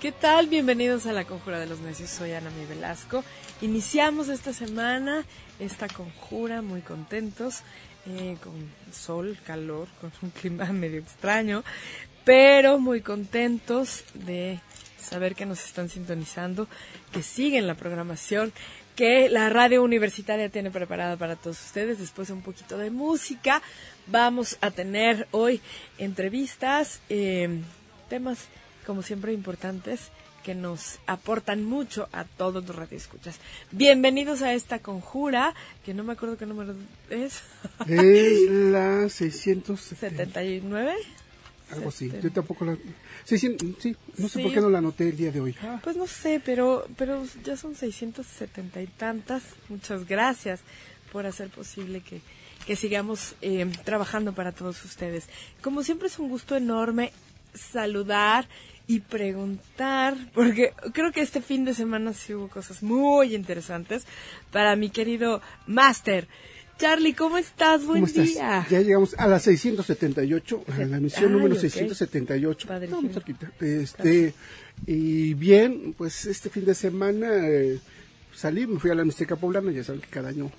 ¿Qué tal? Bienvenidos a la Conjura de los Necios. Soy Ana Mi Velasco. Iniciamos esta semana esta conjura muy contentos, eh, con sol, calor, con un clima medio extraño, pero muy contentos de saber que nos están sintonizando, que siguen la programación que la radio universitaria tiene preparada para todos ustedes. Después de un poquito de música, vamos a tener hoy entrevistas, eh, temas como siempre importantes que nos aportan mucho a todos los radioescuchas. Bienvenidos a esta conjura, que no me acuerdo qué número es. Es la 679. Algo así. Yo tampoco la... Sí, sí, no sé por qué no la anoté el día de hoy. Ah. Pues no sé, pero, pero ya son 670 y tantas. Muchas gracias por hacer posible que, que sigamos eh, trabajando para todos ustedes. Como siempre es un gusto enorme saludar y preguntar, porque creo que este fin de semana sí hubo cosas muy interesantes para mi querido Master. Charlie, ¿cómo estás? Buen día. Ya llegamos a la 678, a la misión número 678. Estamos cerquita. Este, y bien, pues este fin de semana eh, salí, me fui a la Mixteca Poblana, ya saben que cada año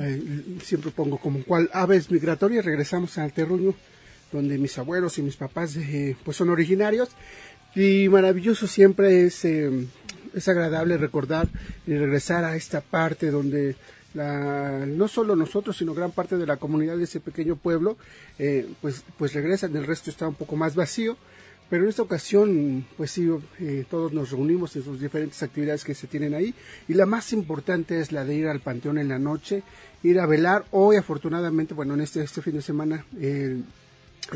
eh, siempre pongo como cual aves migratorias, regresamos al terruño donde mis abuelos y mis papás eh, pues son originarios y maravilloso siempre es, eh, es agradable recordar y regresar a esta parte donde la, no solo nosotros, sino gran parte de la comunidad de ese pequeño pueblo, eh, pues, pues regresan, el resto está un poco más vacío, pero en esta ocasión, pues sí, eh, todos nos reunimos en sus diferentes actividades que se tienen ahí, y la más importante es la de ir al panteón en la noche, ir a velar, hoy afortunadamente, bueno, en este, este fin de semana, el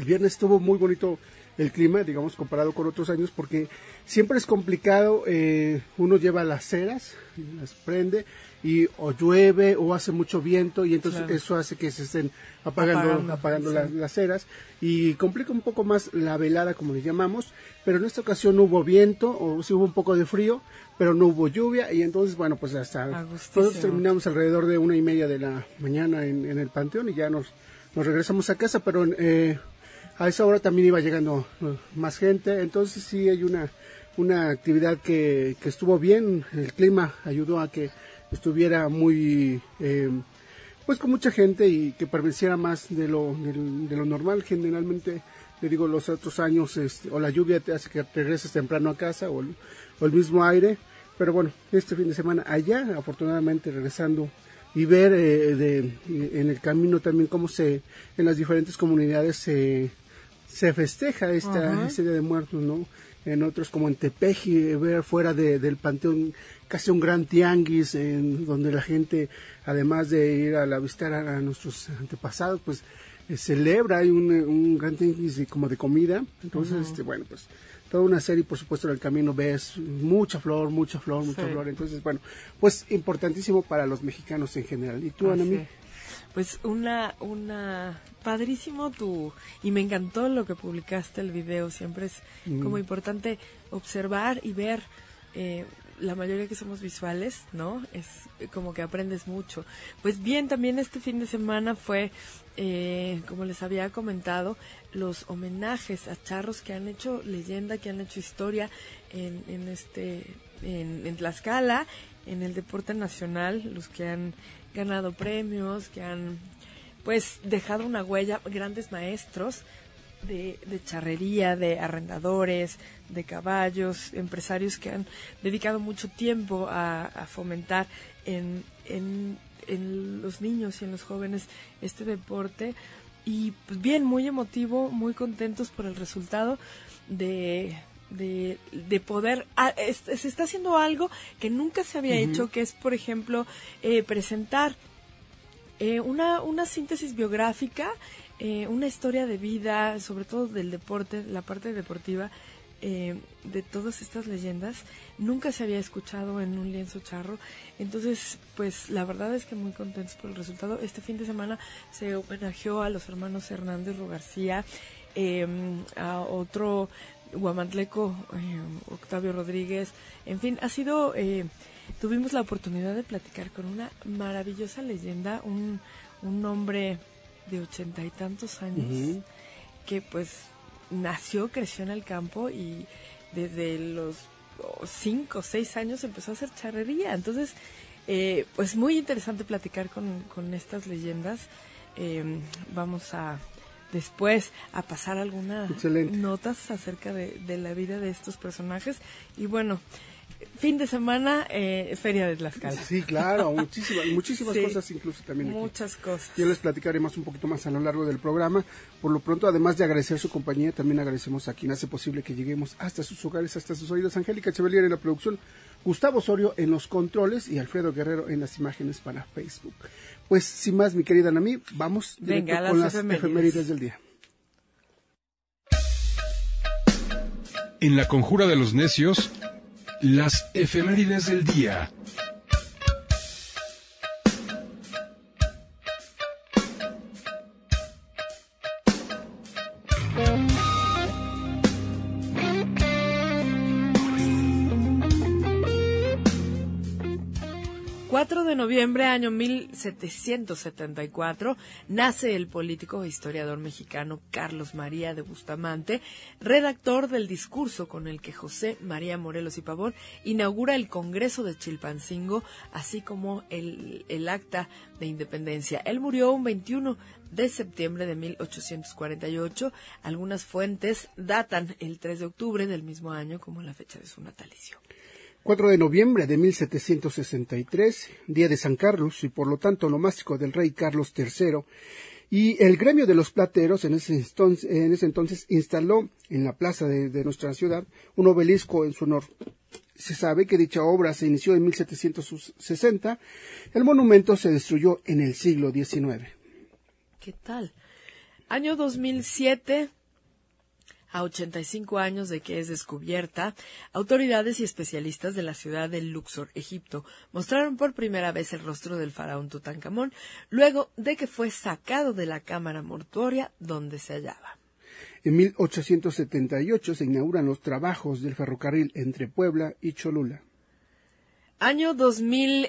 viernes estuvo muy bonito el clima, digamos, comparado con otros años, porque siempre es complicado, eh, uno lleva las ceras, las prende, y o llueve o hace mucho viento, y entonces eso hace que se estén apagando, apagando, las, ceras, y complica un poco más la velada, como le llamamos, pero en esta ocasión no hubo viento, o sí hubo un poco de frío, pero no hubo lluvia, y entonces, bueno, pues hasta nosotros terminamos alrededor de una y media de la mañana en, en el panteón, y ya nos, nos regresamos a casa, pero... Eh, a esa hora también iba llegando uh, más gente, entonces sí hay una, una actividad que, que estuvo bien, el clima ayudó a que estuviera muy, eh, pues con mucha gente y que permaneciera más de lo, de, lo normal. Generalmente, le digo, los otros años, este, o la lluvia te hace que regreses temprano a casa, o el, mismo aire, pero bueno, este fin de semana allá, afortunadamente regresando y ver eh, de, en el camino también cómo se, en las diferentes comunidades se se festeja esta, este Día de Muertos, ¿no? En otros como en Tepeji, ver fuera del panteón casi un gran tianguis en donde la gente, además de ir a la visitar a, nuestros antepasados, pues eh, celebra, hay un, un, gran tianguis como de comida. Entonces, este, bueno, pues toda una serie, por supuesto, en el camino ves mucha flor, mucha flor, mucha flor. Entonces, bueno, pues importantísimo para los mexicanos en general. ¿Y tú, Anami? Pues una, una, padrísimo tu, y me encantó lo que publicaste el video, siempre es mm. como importante observar y ver, eh, la mayoría que somos visuales, ¿no? Es como que aprendes mucho. Pues bien, también este fin de semana fue, eh, como les había comentado, los homenajes a charros que han hecho leyenda, que han hecho historia en, en este, en, en Tlaxcala, en el deporte nacional, los que han ganado premios, que han pues dejado una huella, grandes maestros de, charrería, de arrendadores, de caballos, empresarios que han dedicado mucho tiempo a, fomentar en, en, en, los niños y en los jóvenes este deporte. Y pues bien, muy emotivo, muy contentos por el resultado de, de, de poder, ah, se está haciendo algo que nunca se había hecho, que es, por ejemplo, eh, presentar eh, una, una síntesis biográfica, eh, una historia de vida, sobre todo del deporte, la parte deportiva, de todas estas leyendas, nunca se había escuchado en un lienzo charro. Entonces, pues la verdad es que muy contentos por el resultado. Este fin de semana se homenajeó a los hermanos Hernández Rogarcía, a otro Guamantleco, eh, Octavio Rodríguez, en fin, ha sido, eh, tuvimos la oportunidad de platicar con una maravillosa leyenda, un, un hombre de ochenta y tantos años, que pues nació, creció en el campo y, desde los cinco o seis años empezó a hacer charrería. Entonces, eh, pues muy interesante platicar con, con estas leyendas. Em, vamos a después a pasar algunas notas acerca de, de, la vida de estos personajes. Y bueno, fin de semana, eh, Feria de Tlaxcala. Sí, claro, muchísimas, muchísimas cosas incluso también. Muchas cosas. Yo les platicaré más un poquito más a lo largo del programa. Por lo pronto, además de agradecer su compañía, también agradecemos a quien hace posible que lleguemos hasta sus hogares, hasta sus oídos. Angélica Chevalier en la producción, Gustavo Osorio en los controles y Alfredo Guerrero en las imágenes para Facebook. Pues, sin más, mi querida Nami, vamos Venga, con las, efemérides del día. En la conjura de los necios, las efemérides del día. Noviembre, año 1774, nace el político e historiador mexicano Carlos María de Bustamante, redactor del discurso con el que José María Morelos y Pavón inaugura el Congreso de Chilpancingo, así como el, el acta de independencia. Él murió un 21 de septiembre de 1848. Algunas fuentes datan el 3 de octubre del mismo año como la fecha de su natalicio. 4 de noviembre de 1763, día de San Carlos y por lo tanto nomástico del rey Carlos III, y el gremio de los plateros en ese, entonces, en ese entonces instaló en la plaza de, de, nuestra ciudad un obelisco en su honor. Se sabe que dicha obra se inició en 1760. El monumento se destruyó en el siglo XIX. ¿Qué tal? Año 2007, a 85 años de que es descubierta, autoridades y especialistas de la ciudad de Luxor, Egipto, mostraron por primera vez el rostro del faraón Tutankamón, luego de que fue sacado de la cámara mortuoria donde se hallaba. En 1878 se inauguran los trabajos del ferrocarril entre Puebla y Cholula. Año 2000.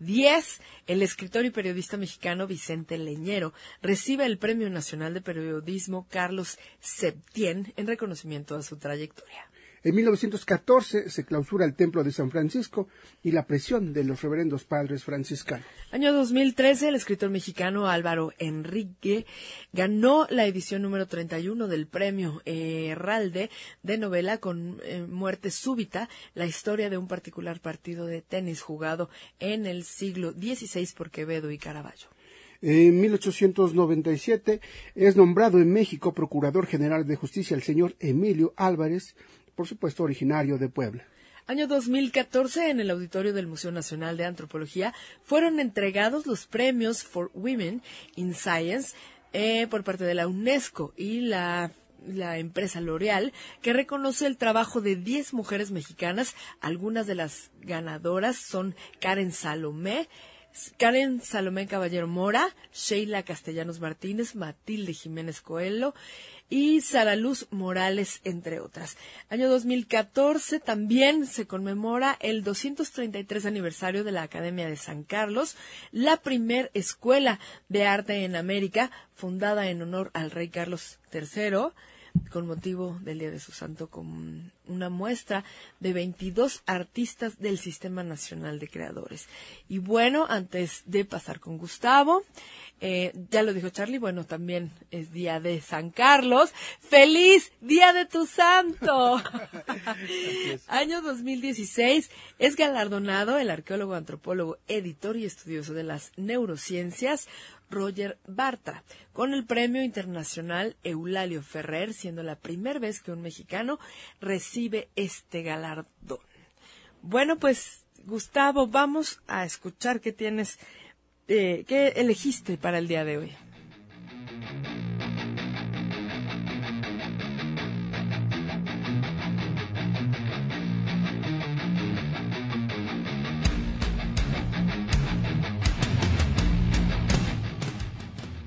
10. El escritor y periodista mexicano Vicente Leñero recibe el Premio Nacional de Periodismo Carlos Septién en reconocimiento a su trayectoria. En 1914 se clausura el Templo de San Francisco y la presión de los reverendos padres franciscanos. Año 2013, el escritor mexicano Álvaro Enrique ganó la edición número 31 del premio Herralde de novela con eh, muerte súbita, la historia de un particular partido de tenis jugado en el siglo XVI por Quevedo y Caravaggio. En 1897 es nombrado en México Procurador General de Justicia el señor Emilio Álvarez, por supuesto originario de Puebla. Año 2014, en el auditorio del Museo Nacional de Antropología, fueron entregados los premios for Women in Science eh, por parte de la UNESCO y la la empresa L'Oreal, que reconoce el trabajo de 10 mujeres mexicanas. Algunas de las ganadoras son Karen Salomé, Karen Salomé Caballero Mora, Sheila Castellanos Martínez, Matilde Jiménez Coelho, y Sara Luz Morales, entre otras. Año 2014 también se conmemora el 233 aniversario de la Academia de San Carlos, la primer escuela de arte en América, fundada en honor al rey Carlos III con motivo del Día de su Santo con una muestra de 22 artistas del Sistema Nacional de Creadores. Y bueno, antes de pasar con Gustavo, eh, ya lo dijo Charlie, bueno, también es Día de San Carlos. ¡Feliz Día de tu Santo! Año 2016 es galardonado el arqueólogo, antropólogo, editor y estudioso de las neurociencias Roger Bartra, con el Premio Internacional Eulalio Ferrer, siendo la primera vez que un mexicano recibe este galardón. Bueno, pues Gustavo, vamos a escuchar qué tienes, eh, qué elegiste para el día de hoy.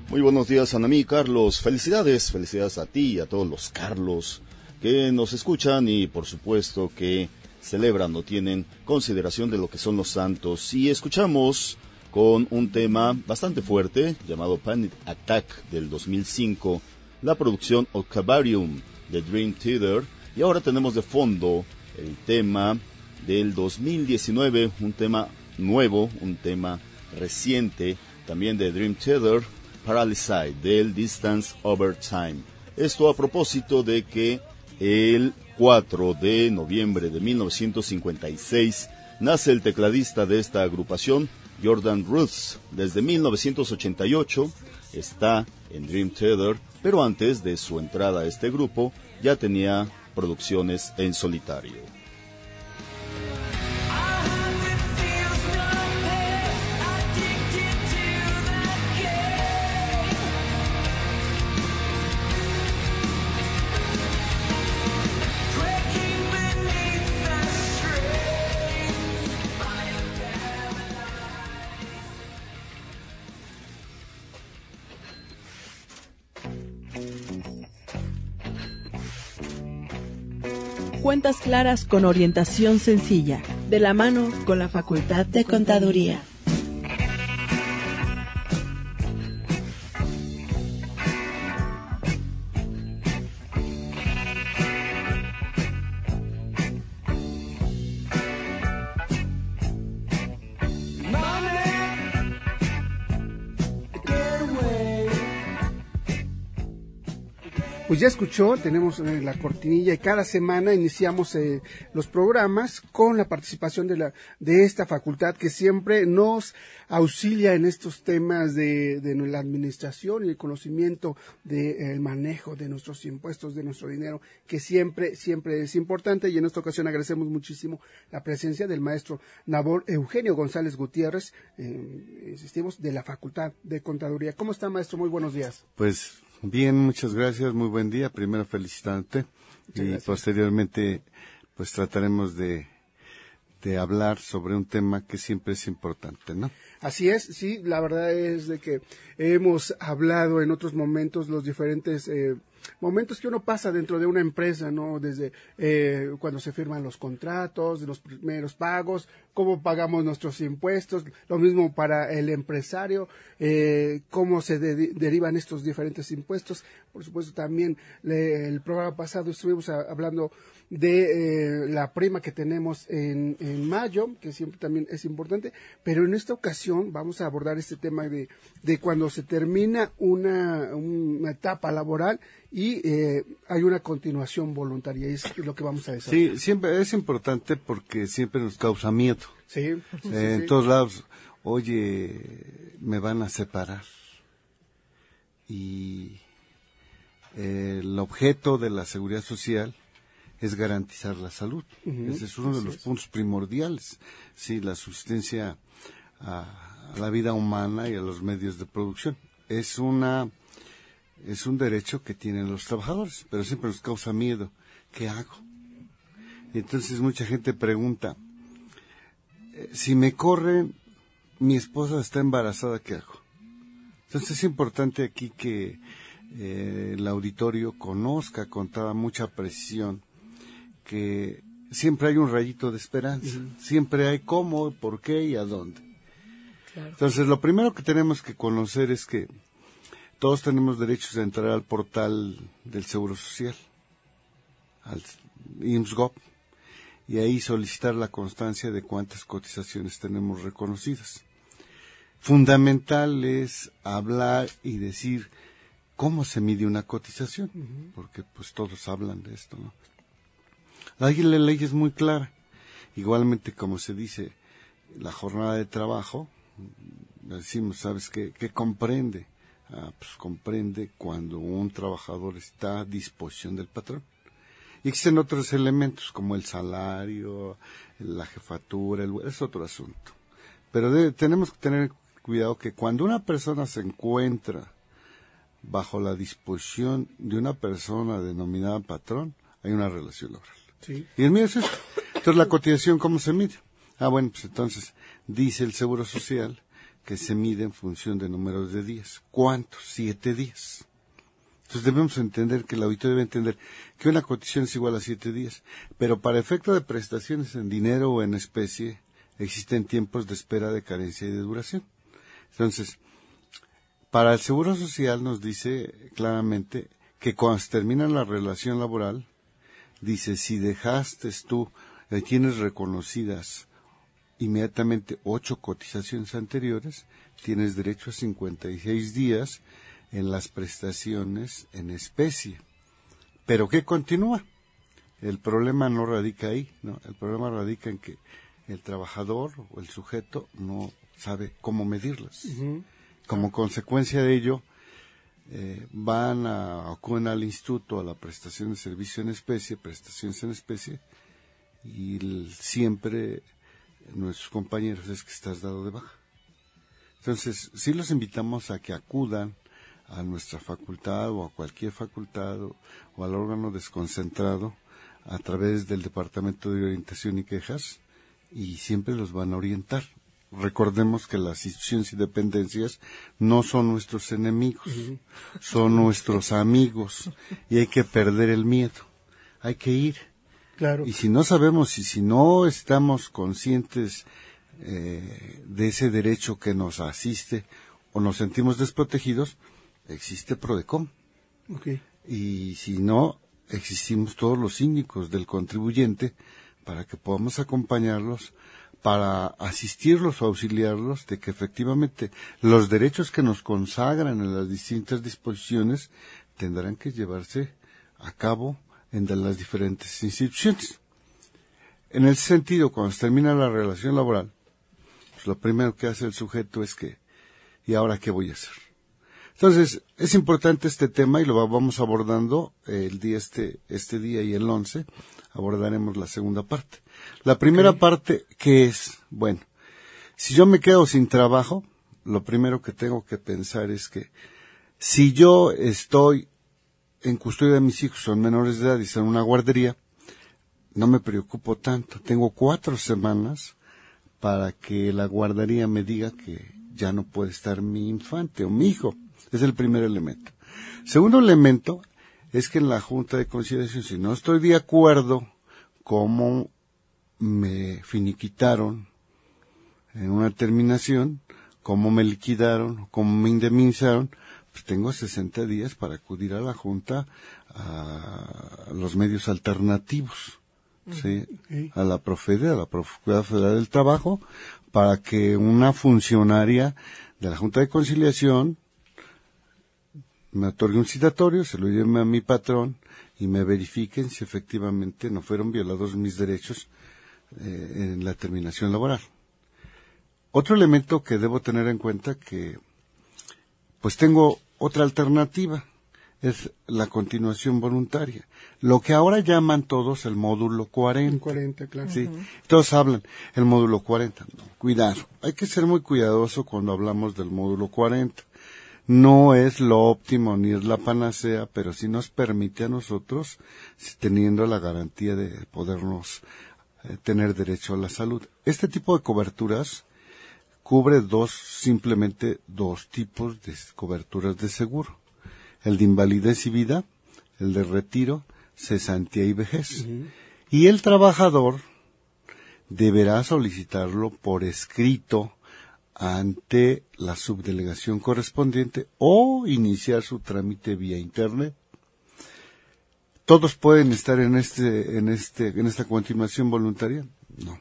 Muy buenos días, Anamí Carlos. Felicidades, felicidades a ti y a todos los Carlos que nos escuchan y por supuesto que celebran o tienen consideración de lo que son los santos. Y escuchamos con un tema bastante fuerte llamado Panic Attack del 2005, la producción Octavarium de Dream Theater Y ahora tenemos de fondo el tema del 2019, un tema nuevo, un tema reciente, también de Dream Theater, Paralyzed, del Distance Over Time. Esto a propósito de que el 4 de noviembre de 1956 nace el tecladista de esta agrupación, Jordan Roots. Desde 1988 está en Dream Theater, pero antes de su entrada a este grupo ya tenía producciones en solitario. Claras con orientación sencilla, de la mano con la Facultad de Contaduría. Ya escuchó, tenemos eh, la cortinilla y cada semana iniciamos eh, los programas con la participación de, la, de esta facultad que siempre nos auxilia en estos temas de, la administración y el conocimiento del manejo de nuestros impuestos, de nuestro dinero, que siempre, siempre es importante y en esta ocasión agradecemos muchísimo la presencia del maestro Nabor Eugenio González Gutiérrez, eh, insistimos, de la Facultad de Contaduría. ¿Cómo está, maestro? Muy buenos días. Pues Bien, muchas gracias, muy buen día. Primero felicitarte y posteriormente pues trataremos de, de hablar sobre un tema que siempre es importante, ¿no? Así es, sí, la verdad es de que hemos hablado en otros momentos los diferentes eh, momentos que uno pasa dentro de una empresa, ¿no? Desde eh, cuando se firman los contratos, los primeros pagos, cómo pagamos nuestros impuestos, lo mismo para el empresario, eh, cómo se derivan estos diferentes impuestos. Por supuesto, también el programa pasado estuvimos hablando de eh, la prima que tenemos en, en, mayo, que siempre también es importante, pero en esta ocasión vamos a abordar este tema de, de cuando se termina una, una etapa laboral y eh, hay una continuación voluntaria, es lo que vamos a decir. Sí, siempre es importante porque siempre nos causa miedo. Sí, eh, en todos lados, oye, me van a separar. Y el objeto de la seguridad social es garantizar la salud. Ese es uno de los puntos primordiales. Sí, la subsistencia a, la vida humana y a los medios de producción. Es una es un derecho que tienen los trabajadores, pero siempre nos causa miedo. ¿Qué hago? entonces mucha gente pregunta, eh, si me corren, mi esposa está embarazada, ¿qué hago? Entonces es importante aquí que eh, el auditorio conozca con toda mucha precisión que siempre hay un rayito de esperanza, siempre hay cómo, por qué y a dónde. Entonces lo primero que tenemos que conocer es que todos tenemos derechos de entrar al portal del Seguro Social, al IMSGOP, y ahí solicitar la constancia de cuántas cotizaciones tenemos reconocidas. Fundamental es hablar y decir cómo se mide una cotización, porque pues todos hablan de esto, ¿no? La ley es muy clara. Igualmente, como se dice, la jornada de trabajo, decimos, ¿sabes qué? ¿Qué comprende? Ah, pues comprende cuando un trabajador está a disposición del patrón. Y existen otros elementos como el salario, la jefatura, el, es otro asunto. Pero tenemos que tener cuidado que cuando una persona se encuentra bajo la disposición de una persona denominada patrón, hay una relación laboral. Sí. Y el mío es eso. Entonces, ¿la cotización cómo se mide? Ah, bueno, pues entonces dice el Seguro Social que se mide en función de números de días. ¿Cuántos? Siete días. Entonces debemos entender que el auditor debe entender que una cotización es igual a siete días, pero para efecto de prestaciones en dinero o en especie existen tiempos de espera de carencia y de duración. Entonces, para el Seguro Social nos dice claramente que cuando se termina la relación laboral, dice, si dejaste tú, eh, tienes reconocidas inmediatamente ocho cotizaciones anteriores, tienes derecho a 56 días en las prestaciones en especie. Pero ¿qué continúa? El problema no radica ahí, ¿no? El problema radica en que el trabajador o el sujeto no sabe cómo medirlas. Como consecuencia de ello, eh, van a, acuden al instituto a la prestación de servicio en especie, prestaciones en especie, y siempre nuestros compañeros es que estás dado de baja. Entonces, sí los invitamos a que acudan a nuestra facultad o a cualquier facultad o, al órgano desconcentrado a través del Departamento de Orientación y Quejas y siempre los van a orientar. Recordemos que las instituciones y dependencias no son nuestros enemigos, son nuestros amigos y hay que perder el miedo, hay que ir. Claro. Y si no sabemos y si no estamos conscientes eh, de ese derecho que nos asiste o nos sentimos desprotegidos, existe PRODECOM. Y si no, existimos todos los síndicos del contribuyente para que podamos acompañarlos, para asistirlos o auxiliarlos de que efectivamente los derechos que nos consagran en las distintas disposiciones tendrán que llevarse a cabo en las diferentes instituciones. En ese sentido, cuando se termina la relación laboral, pues lo primero que hace el sujeto es que, ¿y ahora qué voy a hacer? Entonces, es importante este tema y lo vamos abordando el día este, este día y el 11 abordaremos la segunda parte. La primera parte, ¿qué es? Bueno, si yo me quedo sin trabajo, lo primero que tengo que pensar es que si yo estoy en custodia de mis hijos, son menores de edad y son en una guardería, no me preocupo tanto. Tengo cuatro semanas para que la guardería me diga que ya no puede estar mi infante o mi hijo. Es el primer elemento. Segundo elemento es que en la Junta de Conciliación, si no estoy de acuerdo cómo me finiquitaron en una terminación, cómo me liquidaron, cómo me indemnizaron, pues tengo 60 días para acudir a la Junta a los medios alternativos, ¿sí? a la Profede, a la Procuraduría Federal del Trabajo, para que una funcionaria de la Junta de Conciliación me otorgue un citatorio, se lo lleve a mi patrón y me verifiquen si efectivamente no fueron violados mis derechos eh, en la terminación laboral. Otro elemento que debo tener en cuenta que pues tengo otra alternativa, es la continuación voluntaria. Lo que ahora llaman todos el módulo 40. 40, claro. Sí, todos hablan el módulo 40. cuidado, hay que ser muy cuidadoso cuando hablamos del módulo 40 no es lo óptimo ni es la panacea, pero sí nos permite a nosotros, teniendo la garantía de podernos eh, tener derecho a la salud. Este tipo de coberturas cubre dos, simplemente dos tipos de coberturas de seguro. El de invalidez y vida, el de retiro, cesantía y vejez. Y el trabajador deberá solicitarlo por escrito ante la subdelegación correspondiente o iniciar su trámite vía internet. ¿Todos pueden estar en este, en este, en esta continuación voluntaria? No.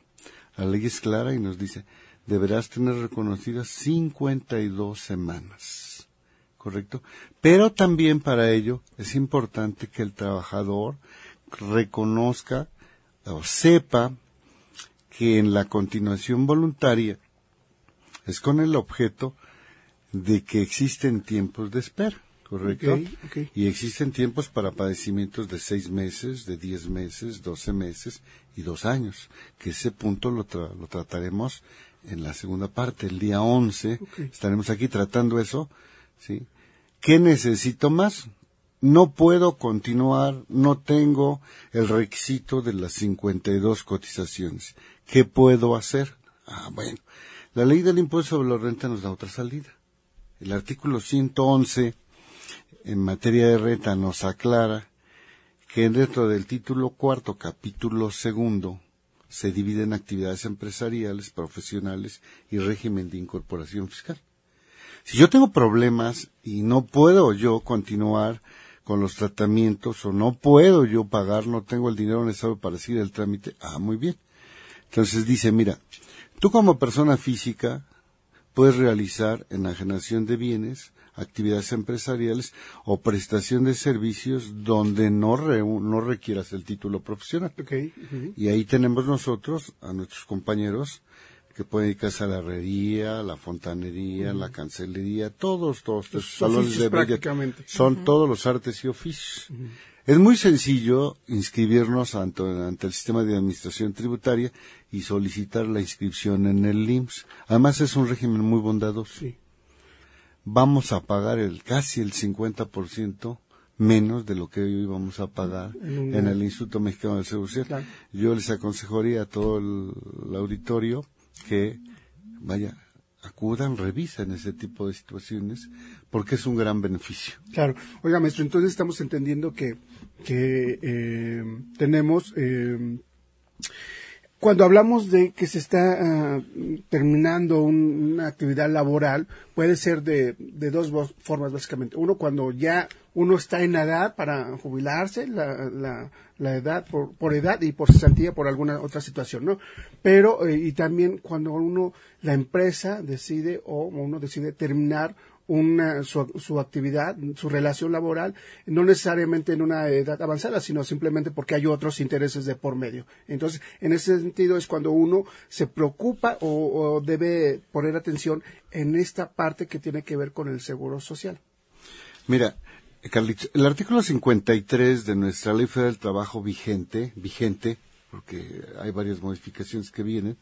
La ley es clara y nos dice, deberás tener reconocidas 52 semanas. ¿Correcto? Pero también para ello es importante que el trabajador reconozca o sepa que en la continuación voluntaria es con el objeto de que existen tiempos de espera, ¿correcto? Y existen tiempos para padecimientos de seis meses, de diez meses, doce meses y dos años, que ese punto lo, lo trataremos en la segunda parte, el día once, estaremos aquí tratando eso, ¿sí? ¿Qué necesito más? No puedo continuar, no tengo el requisito de las 52 cotizaciones. ¿Qué puedo hacer? Ah, bueno, la ley del impuesto sobre la renta nos da otra salida. El artículo 111 en materia de renta nos aclara que dentro del título cuarto, capítulo segundo, se dividen actividades empresariales, profesionales y régimen de incorporación fiscal. Si yo tengo problemas y no puedo yo continuar con los tratamientos o no puedo yo pagar, no tengo el dinero necesario para seguir el trámite. Ah, muy bien. Entonces dice, mira, tú como persona física puedes realizar enajenación de bienes, actividades empresariales o prestación de servicios donde no, no requieras el título profesional. Y ahí tenemos nosotros, a nuestros compañeros, que pueden dedicarse a la herrería, la fontanería, la cancelería, todos, todos los salones de prácticamente. son todos los artes y oficios. Es muy sencillo inscribirnos ante, ante, el sistema de administración tributaria y solicitar la inscripción en el IMSS. Además es un régimen muy bondadoso. Sí. Vamos a pagar el casi el 50% menos de lo que hoy vamos a pagar en, el Instituto Mexicano del Seguro Social. Yo les aconsejaría a todo el auditorio que, vaya, acudan, revisen ese tipo de situaciones, porque es un gran beneficio. Claro. Oiga, maestro, entonces estamos entendiendo que, que eh, tenemos... Eh, cuando hablamos de que se está ah, terminando una actividad laboral, puede ser de, de, dos formas básicamente. Uno, cuando ya uno está en edad para jubilarse, la, la, la edad por, por, edad y por cesantía por alguna otra situación, ¿no? Pero, eh, y también cuando uno, la empresa decide o uno decide terminar su, actividad, su relación laboral, no necesariamente en una edad avanzada, sino simplemente porque hay otros intereses de por medio. Entonces, en ese sentido es cuando uno se preocupa o, debe poner atención en esta parte que tiene que ver con el seguro social. Mira, Carlitos, el artículo 53 de nuestra Ley Federal del Trabajo vigente, vigente, porque hay varias modificaciones que vienen,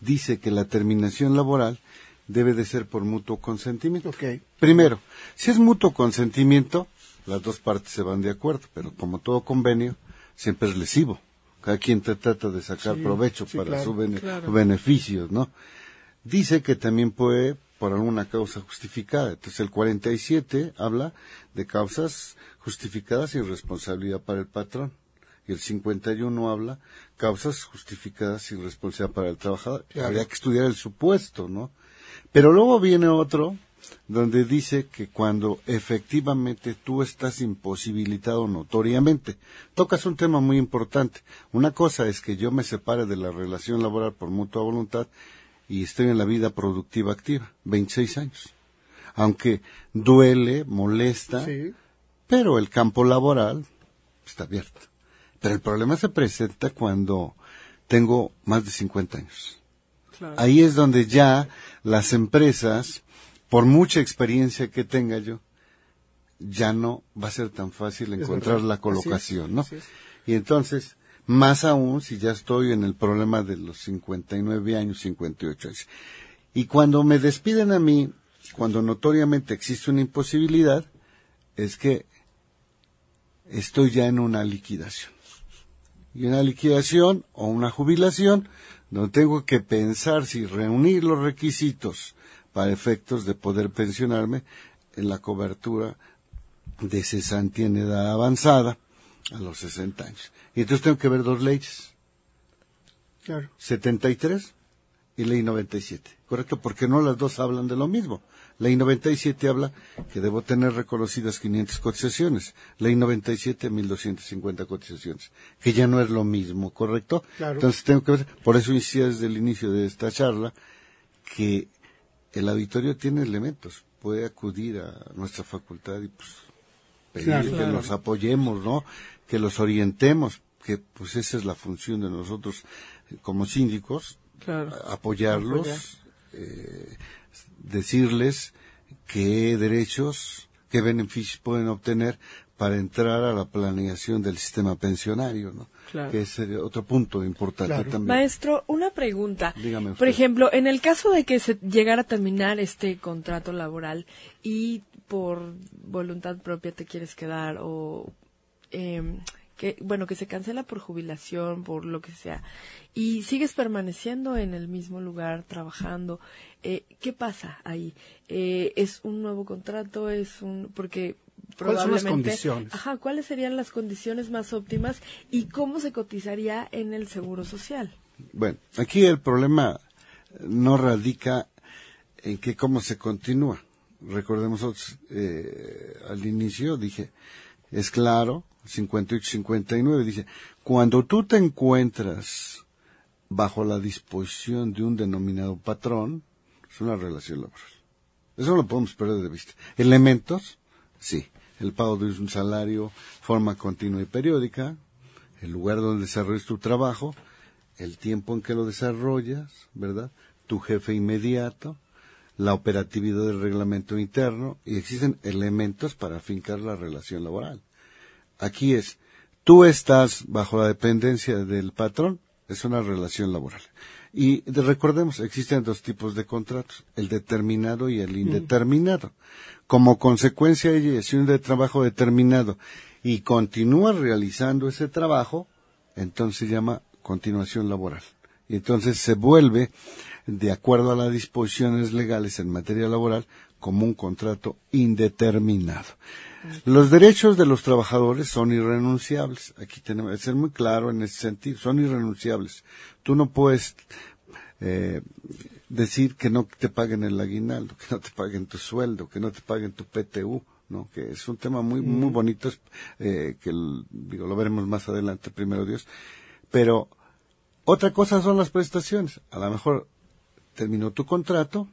dice que la terminación laboral debe de ser por mutuo consentimiento. Primero, si es mutuo consentimiento, las dos partes se van de acuerdo, pero como todo convenio, siempre es lesivo. Cada quien te trata de sacar provecho para sus su beneficios, ¿no? Dice que también puede por alguna causa justificada. Entonces el 47 habla de causas justificadas y responsabilidad para el patrón. Y el 51 habla causas justificadas y responsabilidad para el trabajador. Habría que estudiar el supuesto, ¿no? Pero luego viene otro donde dice que cuando efectivamente tú estás imposibilitado notoriamente, tocas un tema muy importante. Una cosa es que yo me separe de la relación laboral por mutua voluntad y estoy en la vida productiva activa, 26 años. Aunque duele, molesta, pero el campo laboral está abierto. Pero el problema se presenta cuando tengo más de 50 años. Ahí es donde ya las empresas, por mucha experiencia que tenga yo, ya no va a ser tan fácil encontrar la colocación, ¿no? Y entonces, más aún si ya estoy en el problema de los 59 años, 58 años. Y cuando me despiden a mí, cuando notoriamente existe una imposibilidad, es que estoy ya en una liquidación. Y una liquidación o una jubilación no tengo que pensar si reunir los requisitos para efectos de poder pensionarme en la cobertura de cesantía en edad avanzada a los 60 años. Y entonces tengo que ver dos leyes. Claro. 73 y ley 97. ¿Correcto? Porque no las dos hablan de lo mismo. Ley 97 habla que debo tener reconocidas 500 cotizaciones. Ley 97, 1250 cotizaciones. Que ya no es lo mismo, ¿correcto? Entonces tengo que ver, por eso inicié desde el inicio de esta charla, que el auditorio tiene elementos. Puede acudir a nuestra facultad y pues pedir que nos apoyemos, ¿no? Que los orientemos, que pues esa es la función de nosotros como síndicos, apoyarlos, eh, decirles qué derechos, qué beneficios pueden obtener para entrar a la planeación del sistema pensionario, ¿no? Que es otro punto importante también. Maestro, una pregunta. Por ejemplo, en el caso de que se llegara a terminar este contrato laboral y por voluntad propia te quieres quedar o eh, que bueno que se cancela por jubilación por lo que sea y sigues permaneciendo en el mismo lugar trabajando eh, qué pasa ahí eh, es un nuevo contrato es un porque ¿Cuáles son las condiciones? Ajá, ¿cuáles serían las condiciones más óptimas y cómo se cotizaría en el seguro social? Bueno, aquí el problema no radica en que cómo se continúa. Recordemos eh, al inicio, dije, es claro, 58-59 dice, cuando tú te encuentras bajo la disposición de un denominado patrón, es una relación laboral. Eso lo podemos perder de vista. Elementos, sí. El pago de un salario, forma continua y periódica, el lugar donde desarrollas tu trabajo, el tiempo en que lo desarrollas, ¿verdad? Tu jefe inmediato, la operatividad del reglamento interno y existen elementos para afincar la relación laboral. Aquí es, tú estás bajo la dependencia del patrón, es una relación laboral. Y recordemos, existen dos tipos de contratos, el determinado y el indeterminado. Como consecuencia de ello, si un de trabajo determinado y continúa realizando ese trabajo, entonces se llama continuación laboral. Y entonces se vuelve, de acuerdo a las disposiciones legales en materia laboral, como un contrato indeterminado. Los derechos de los trabajadores son irrenunciables. Aquí tenemos que ser muy claro en ese sentido. Son irrenunciables. Tú no puedes eh, decir que no te paguen el aguinaldo, que no te paguen tu sueldo, que no te paguen tu PTU, ¿no? Que es un tema muy muy bonito, eh, que digo lo veremos más adelante, primero Dios. Pero otra cosa son las prestaciones. A lo mejor terminó tu contrato,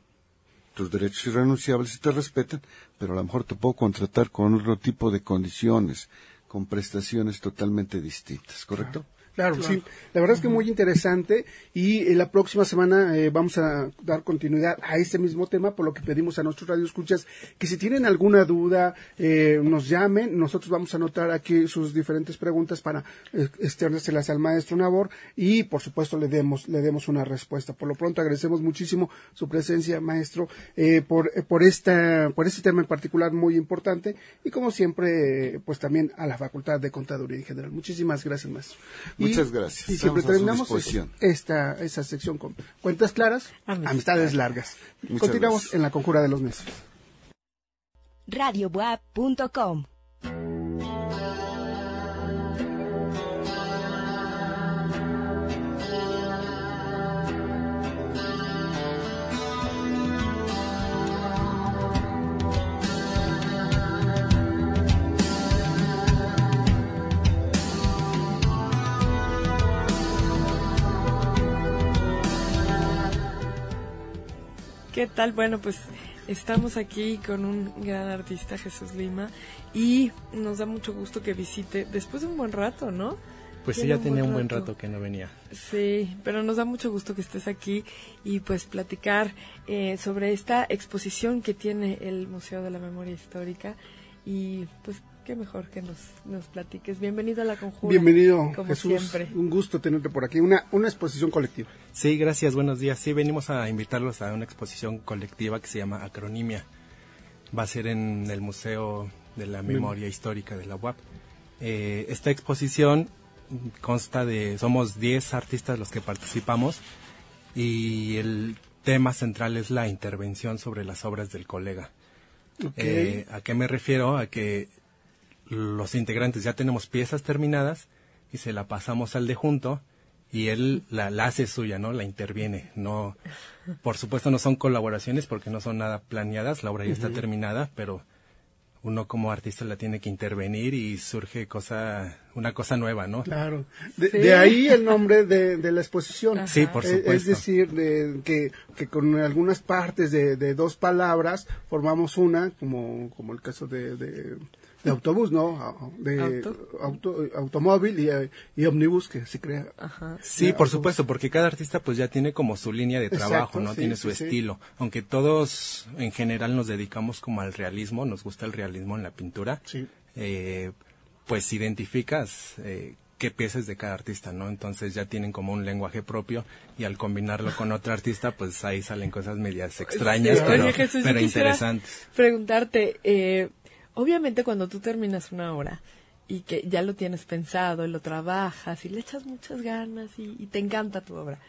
tus derechos irrenunciables se te respetan, pero a lo mejor te puedo contratar con otro tipo de condiciones, con prestaciones totalmente distintas, ¿correcto? Sí. La verdad es que muy interesante y eh, la próxima semana eh, vamos a dar continuidad a este mismo tema, por lo que pedimos a nuestros radioescuchas que si tienen alguna duda eh, nos llamen. Nosotros vamos a anotar aquí sus diferentes preguntas para externárselas al maestro Nabor y por supuesto le demos le demos una respuesta. Por lo pronto agradecemos muchísimo su presencia, maestro, por por esta por este tema en particular muy importante y como siempre pues también a la Facultad de Contaduría en general. Muchísimas gracias, maestro. Muchas gracias. Y siempre terminamos esta, esta sección con cuentas claras, amistades largas. Continuamos en la conjura de los meses. radiobuap.com ¿Qué tal? Bueno, pues estamos aquí con un gran artista, Jesús Lima, y nos da mucho gusto que visite después de un buen rato, ¿no? Pues sí, ya tenía un buen rato que no venía. Sí, pero nos da mucho gusto que estés aquí y pues platicar eh, sobre esta exposición que tiene el Museo de la Memoria Histórica y pues qué mejor que nos, nos platiques. Bienvenido a la conjura. Bienvenido, Jesús. Un gusto tenerte por aquí. Una, una exposición colectiva. Sí, gracias. Buenos días. Sí, venimos a invitarlos a una exposición colectiva que se llama Acronimia. Va a ser en el Museo de la Memoria Histórica de la UAP. Eh, esta exposición consta de, somos 10 artistas los que participamos y el tema central es la intervención sobre las obras del colega. Eh, ¿A qué me refiero? A que los integrantes ya tenemos piezas terminadas y se la pasamos al de junto y él la, hace suya, ¿no? La interviene. No, por supuesto no son colaboraciones porque no son nada planeadas, la obra ya está terminada, pero uno como artista la tiene que intervenir y surge cosa, una cosa nueva, ¿no? Claro. De, ahí el nombre de, la exposición. Sí, por supuesto. Es, decir, de, que, que con algunas partes de, dos palabras formamos una, como, como el caso de de autobús, ¿no? De ¿Auto? automóvil y, y, ómnibus que se crea. Sí, por supuesto, porque cada artista pues ya tiene como su línea de trabajo, ¿no? tiene su estilo. Aunque todos en general nos dedicamos como al realismo, nos gusta el realismo en la pintura. Eh, pues identificas eh, qué piezas de cada artista, ¿no? Entonces ya tienen como un lenguaje propio y al combinarlo con otro artista, pues ahí salen cosas medias extrañas, pero, pero interesantes. Preguntarte, eh, Obviamente cuando tú terminas una obra y que ya lo tienes pensado y lo trabajas y le echas muchas ganas y, te encanta tu obra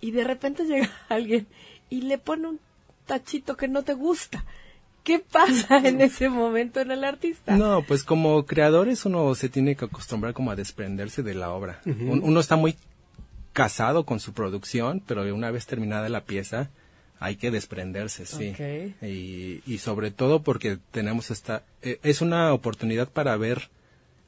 y de repente llega alguien y le pone un tachito que no te gusta. ¿Qué pasa en ese momento en el artista? No, pues como creadores uno se tiene que acostumbrar como a desprenderse de la obra. Uno está muy casado con su producción, pero una vez terminada la pieza, hay que desprenderse, sí. Y, y, sobre todo porque tenemos esta, eh, es una oportunidad para ver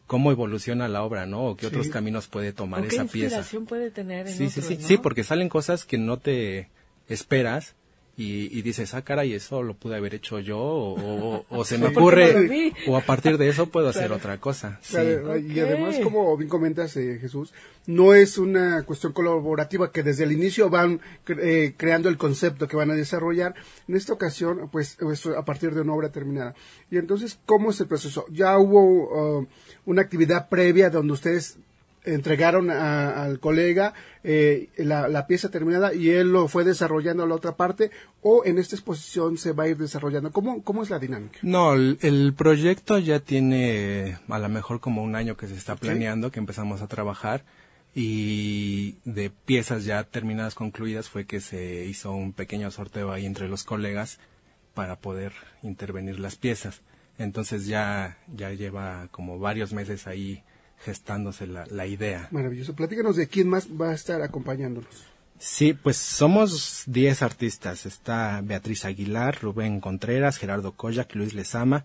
cómo evoluciona la obra, ¿no? O qué otros caminos puede tomar esa pieza. ¿Qué inspiración puede tener en Sí, sí, sí, sí, porque salen cosas que no te esperas y, dices, ah, caray, eso lo pude haber hecho yo, o, se me ocurre, o a partir de eso puedo hacer otra cosa. Y además, como bien comentas, eh, Jesús, no es una cuestión colaborativa que desde el inicio van eh, creando el concepto que van a desarrollar. En esta ocasión, pues, a partir de una obra terminada. Y entonces, ¿cómo es el proceso? Ya hubo uh, una actividad previa donde ustedes entregaron al colega eh, la, pieza terminada y él lo fue desarrollando a la otra parte o en esta exposición se va a ir desarrollando? ¿Cómo, cómo es la dinámica? No, el, proyecto ya tiene a lo mejor como un año que se está planeando, que empezamos a trabajar y de piezas ya terminadas, concluidas, fue que se hizo un pequeño sorteo ahí entre los colegas para poder intervenir las piezas. Entonces ya, ya lleva como varios meses ahí gestándose la, la idea. Maravilloso. Platícanos de quién más va a estar acompañándonos. Sí, pues somos 10 artistas. Está Beatriz Aguilar, Rubén Contreras, Gerardo Koyak, Luis Lezama,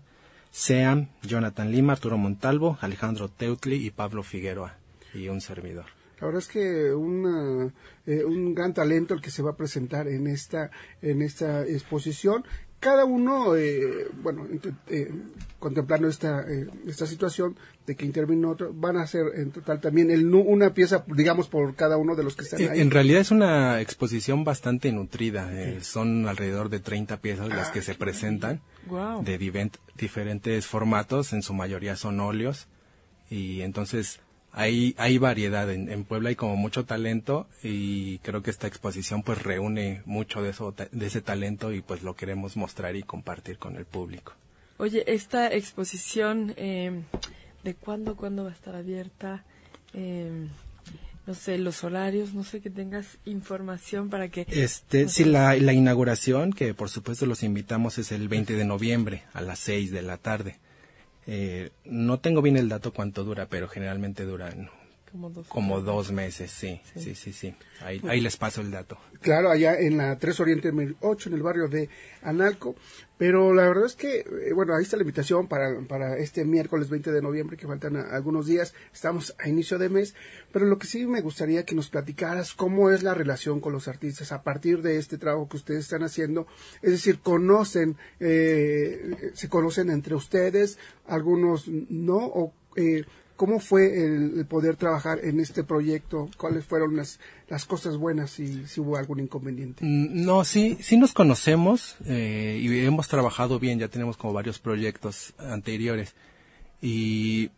Seam, Jonathan Lima, Arturo Montalvo, Alejandro Teutli y Pablo Figueroa y un servidor. La verdad es que una, eh, un gran talento el que se va a presentar en esta, en esta exposición cada uno, eh, bueno, eh, contemplando esta, eh, esta situación de que intervino otro, van a hacer en total también el, una pieza, digamos, por cada uno de los que están ahí. En realidad es una exposición bastante nutrida. son alrededor de 30 piezas las que se presentan de diferentes formatos, en su mayoría son óleos. Y entonces hay, hay variedad. En, en, Puebla hay como mucho talento y creo que esta exposición pues reúne mucho de, eso, de ese talento y pues lo queremos mostrar y compartir con el público. Oye, esta exposición, eh, ¿de cuándo, cuándo va a estar abierta? Eh, no sé, los horarios, no sé que tengas información para que... Este, sí, la, la inauguración, que por supuesto los invitamos, es el 20 de noviembre a las 6 de la tarde. Eh, no tengo bien el dato cuánto dura, pero generalmente duran como dos, meses, sí, sí, sí, sí. Ahí, ahí, les paso el dato. Claro, allá en la 3 Oriente 8, en el barrio de Analco. Pero la verdad es que, eh, bueno, ahí está la invitación para, para este miércoles 20 de noviembre, que faltan algunos días. Estamos a inicio de mes. Pero lo que sí me gustaría que nos platicaras cómo es la relación con los artistas a partir de este trabajo que ustedes están haciendo. Es decir, conocen, eh, se conocen entre ustedes, algunos no, o eh, ¿Cómo fue el, poder trabajar en este proyecto? ¿Cuáles fueron las, las cosas buenas y si hubo algún inconveniente? Mm, no, sí, sí nos conocemos eh, y hemos trabajado bien, ya tenemos como varios proyectos anteriores. Y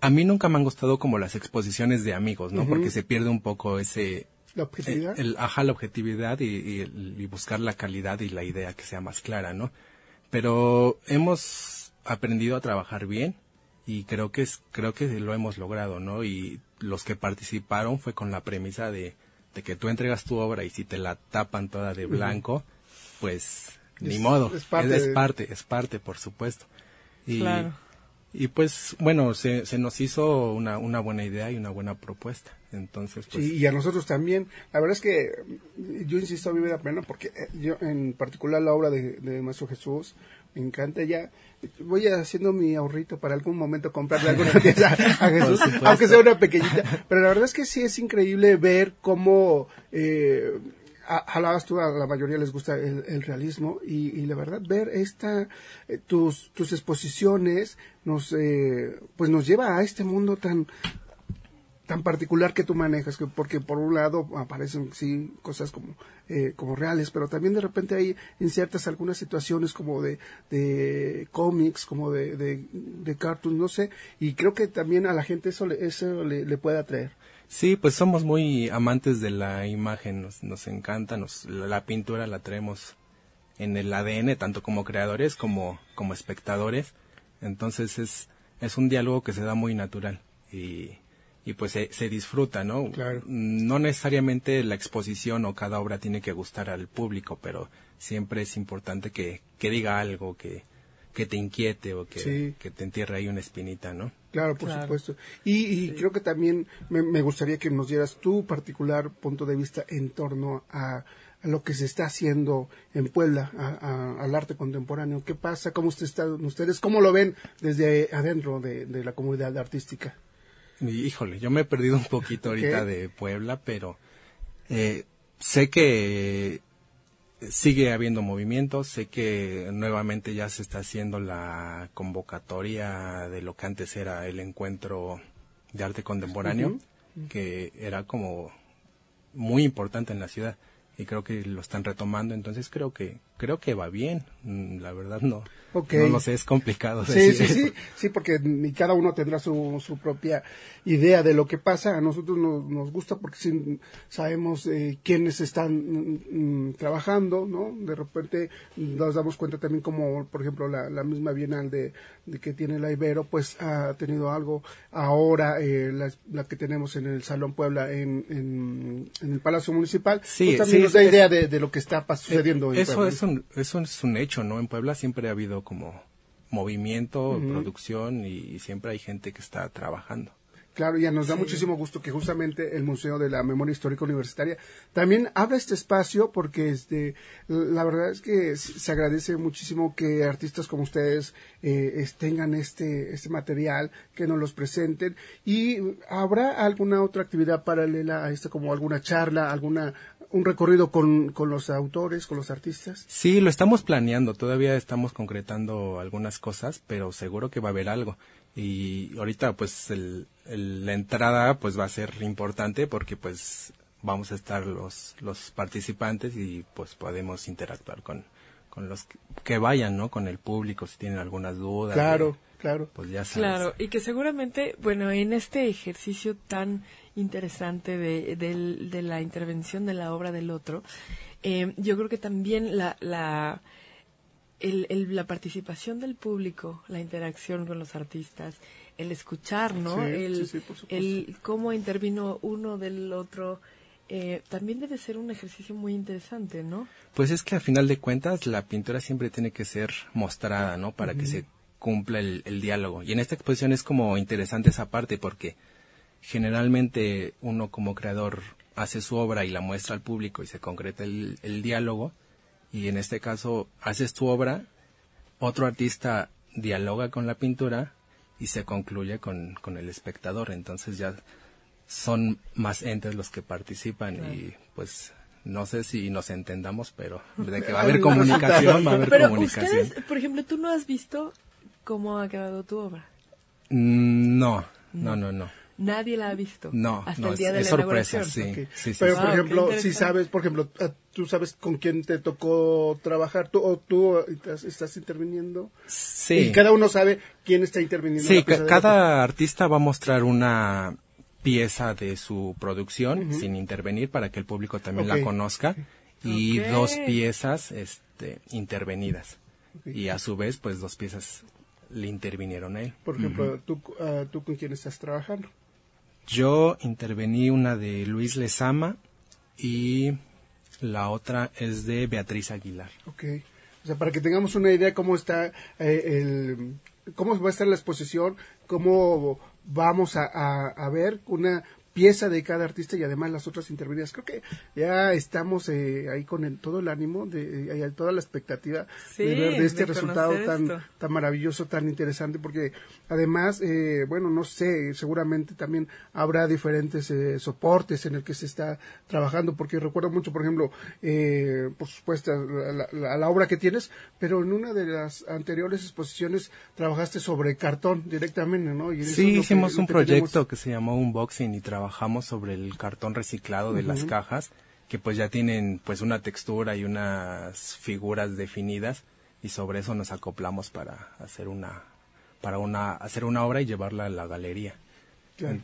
a mí nunca me han gustado como las exposiciones de amigos, ¿no? Porque se pierde un poco ese... La objetividad. El, ajá, la objetividad y, y buscar la calidad y la idea que sea más clara, ¿no? Pero hemos aprendido a trabajar bien y creo que es creo que lo hemos logrado no y los que participaron fue con la premisa de, de que tú entregas tu obra y si te la tapan toda de blanco pues ni modo. es parte, es, parte es parte por supuesto. Y y pues bueno se, se nos hizo una, una buena idea y una buena propuesta. Entonces pues, sí, y a nosotros también. La verdad es que yo insisto a mí me da pena porque eh, yo en particular la obra de, de Maestro Jesús me encanta. Ya voy haciendo mi ahorrito para algún momento comprarle alguna pieza a Jesús, aunque sea una pequeñita. Pero la verdad es que sí es increíble ver cómo eh, hablabas tú, a la mayoría les gusta el, realismo y, la verdad ver esta eh, tus tus exposiciones nos eh, pues nos lleva a este mundo tan tan particular que tú manejas, que porque por un lado aparecen sí cosas como eh, como reales, pero también de repente hay inciertas algunas situaciones como de, de cómics, como de, de, cartoons, no sé, y creo que también a la gente eso eso le, puede atraer. Sí, pues somos muy amantes de la imagen, nos, nos encanta, nos, la, pintura la traemos en el ADN, tanto como creadores como, como espectadores, entonces es, es un diálogo que se da muy natural y y pues se, disfruta, ¿no? Claro. No necesariamente la exposición o cada obra tiene que gustar al público, pero siempre es importante que, que diga algo, que, que te inquiete o que, que te entierre ahí una espinita, ¿no? Claro, por supuesto. Y, creo que también me, gustaría que nos dieras tu particular punto de vista en torno a, lo que se está haciendo en Puebla, al arte contemporáneo. ¿Qué pasa? ¿Cómo usted está, ustedes cómo lo ven desde adentro de, la comunidad artística? Híjole, yo me he perdido un poquito ahorita de Puebla, pero eh, sé que sigue habiendo movimiento, sé que nuevamente ya se está haciendo la convocatoria de lo que antes era el encuentro de arte contemporáneo, que era como muy importante en la ciudad y creo que lo están retomando, entonces creo que creo que va bien, mm, la verdad no. No lo sé, es complicado. Sí, sí, sí, sí, porque cada uno tendrá su, su propia idea de lo que pasa. A nosotros nos, nos gusta porque sabemos eh, quiénes están mm, mm, trabajando, ¿no? De repente nos damos cuenta también como, por ejemplo, la, la misma Bienal de, que tiene la Ibero, pues ha tenido algo. Ahora eh, la, que tenemos en el Salón Puebla en, en, el Palacio Municipal, sí, pues también nos da idea de, de, lo que está sucediendo. en eso es un, eso es un hecho, ¿no? En Puebla siempre ha habido como movimiento, producción y siempre hay gente que está trabajando. Claro, ya nos da muchísimo gusto que justamente el Museo de la Memoria Histórica Universitaria también abra este espacio porque este la verdad es que se agradece muchísimo que artistas como ustedes eh, tengan este este material, que nos los presenten y habrá alguna otra actividad paralela a esta como alguna charla, alguna un recorrido con, con los autores, con los artistas? Sí, lo estamos planeando, todavía estamos concretando algunas cosas, pero seguro que va a haber algo. Y ahorita pues el, la entrada pues va a ser importante porque pues vamos a estar los, los participantes y pues podemos interactuar con, con los que, vayan, ¿no? Con el público si tienen algunas dudas. Claro, claro. Pues ya sabes. Claro, y que seguramente, bueno, en este ejercicio tan interesante de, de, la intervención de la obra del otro, eh, yo creo que también la, la, el, la participación del público, la interacción con los artistas, el escuchar, ¿no? el, el cómo intervino uno del otro. Eh, también debe ser un ejercicio muy interesante, ¿no? Pues es que a final de cuentas la pintura siempre tiene que ser mostrada, ¿no? Para que se cumpla el, el, diálogo. Y en esta exposición es como interesante esa parte porque generalmente uno como creador hace su obra y la muestra al público y se concreta el, diálogo y en este caso haces tu obra, otro artista dialoga con la pintura y se concluye con, con el espectador. Entonces ya son más entes los que participan y pues no sé si nos entendamos, pero de que va a haber comunicación, va a haber pero comunicación. Ustedes, por ejemplo, ¿tú no has visto cómo ha quedado tu obra? Mm, no, no, no, no. Nadie la ha visto. No, hasta el día de es la sorpresa, sí, Pero, por ejemplo, si sabes, por ejemplo, ah, tú sabes con quién te tocó trabajar, tú o tú estás interviniendo. Sí. Y cada uno sabe quién está interviniendo. Sí, cada artista va a mostrar una pieza de su producción sin intervenir para que el público también la conozca y dos piezas este intervenidas. Y a su vez, pues dos piezas le intervinieron a él. Por ejemplo, ¿tú, ah, ¿tú con quién estás trabajando? Yo intervení una de Luis Lezama y la otra es de Beatriz Aguilar. Ok. O sea, para que tengamos una idea cómo está eh, el, cómo va a estar la exposición, cómo vamos a, a ver una pieza de cada artista y además las otras intervenidas. Creo que ya estamos eh, ahí con el, todo el ánimo, de, eh, toda la expectativa de ver de este resultado tan, tan maravilloso, tan interesante, porque además, eh, bueno, no sé, seguramente también habrá diferentes soportes en el que se está trabajando, porque recuerdo mucho, por ejemplo, por supuesto, la, la, obra que tienes, pero en una de las anteriores exposiciones trabajaste sobre cartón directamente, ¿no? Y sí, hicimos un proyecto que se llamó Unboxing y trabajamos trabajamos sobre el cartón reciclado de las cajas, que pues ya tienen pues una textura y unas figuras definidas y sobre eso nos acoplamos para hacer una para una hacer una obra y llevarla a la galería.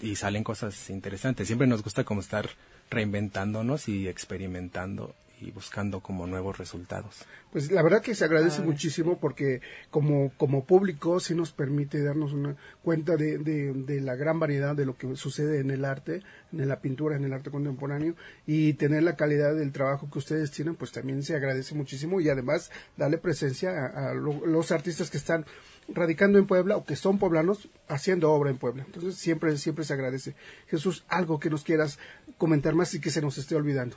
Y salen cosas interesantes. Siempre nos gusta como estar reinventándonos y experimentando y buscando como nuevos resultados. Pues la verdad que se agradece muchísimo porque como, como público sí nos permite darnos una cuenta de, de, la gran variedad de lo que sucede en el arte, en la pintura, en el arte contemporáneo y tener la calidad del trabajo que ustedes tienen, pues también se agradece muchísimo y además darle presencia a, los artistas que están radicando en Puebla o que son poblanos haciendo obra en Puebla. Entonces siempre, siempre se agradece. Jesús, algo que nos quieras comentar más y que se nos esté olvidando.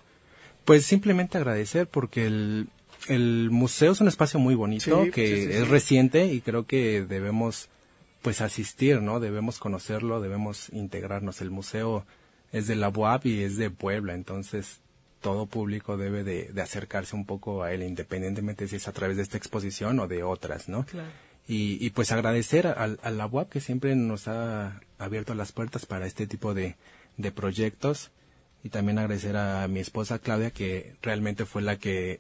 Pues simplemente agradecer porque el, el museo es un espacio muy bonito que es reciente y creo que debemos pues asistir, ¿no? Debemos conocerlo, debemos integrarnos. El museo es de la UAP y es de Puebla, entonces todo público debe de, de, acercarse un poco a él, independientemente si es a través de esta exposición o de otras, ¿no? Claro. Y, y, pues agradecer a, a, la UAP que siempre nos ha abierto las puertas para este tipo de, de proyectos y también agradecer a mi esposa Claudia que realmente fue la que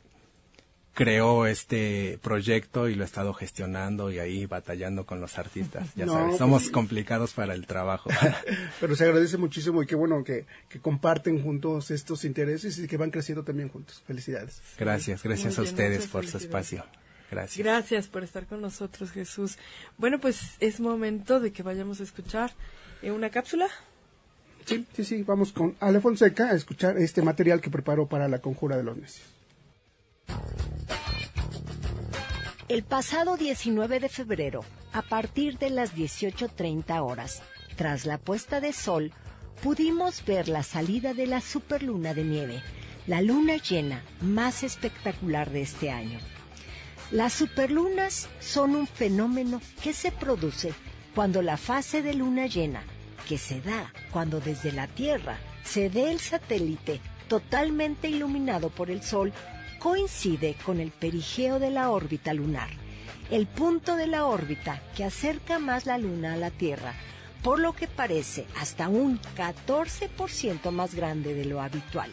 creó este proyecto y lo ha estado gestionando y ahí batallando con los artistas. Ya sabes, somos pues, complicados para el trabajo. Pero se agradece muchísimo y qué bueno que, que, comparten juntos estos intereses y que van creciendo también juntos. Felicidades. Gracias, gracias a ustedes por su espacio. Gracias. Gracias por estar con nosotros, Jesús. Bueno, pues es momento de que vayamos a escuchar una cápsula. Sí, sí, sí, vamos con Ale Fonseca a escuchar este material que preparó para la Conjura de los Necios. El pasado 19 de febrero, a partir de las 18.30 horas, tras la puesta de sol, pudimos ver la salida de la superluna de nieve, la luna llena más espectacular de este año. Las superlunas son un fenómeno que se produce cuando la fase de luna llena que se da cuando desde la Tierra se ve el satélite totalmente iluminado por el Sol coincide con el perigeo de la órbita lunar, el punto de la órbita que acerca más la Luna a la Tierra, por lo que parece hasta un 14% más grande de lo habitual.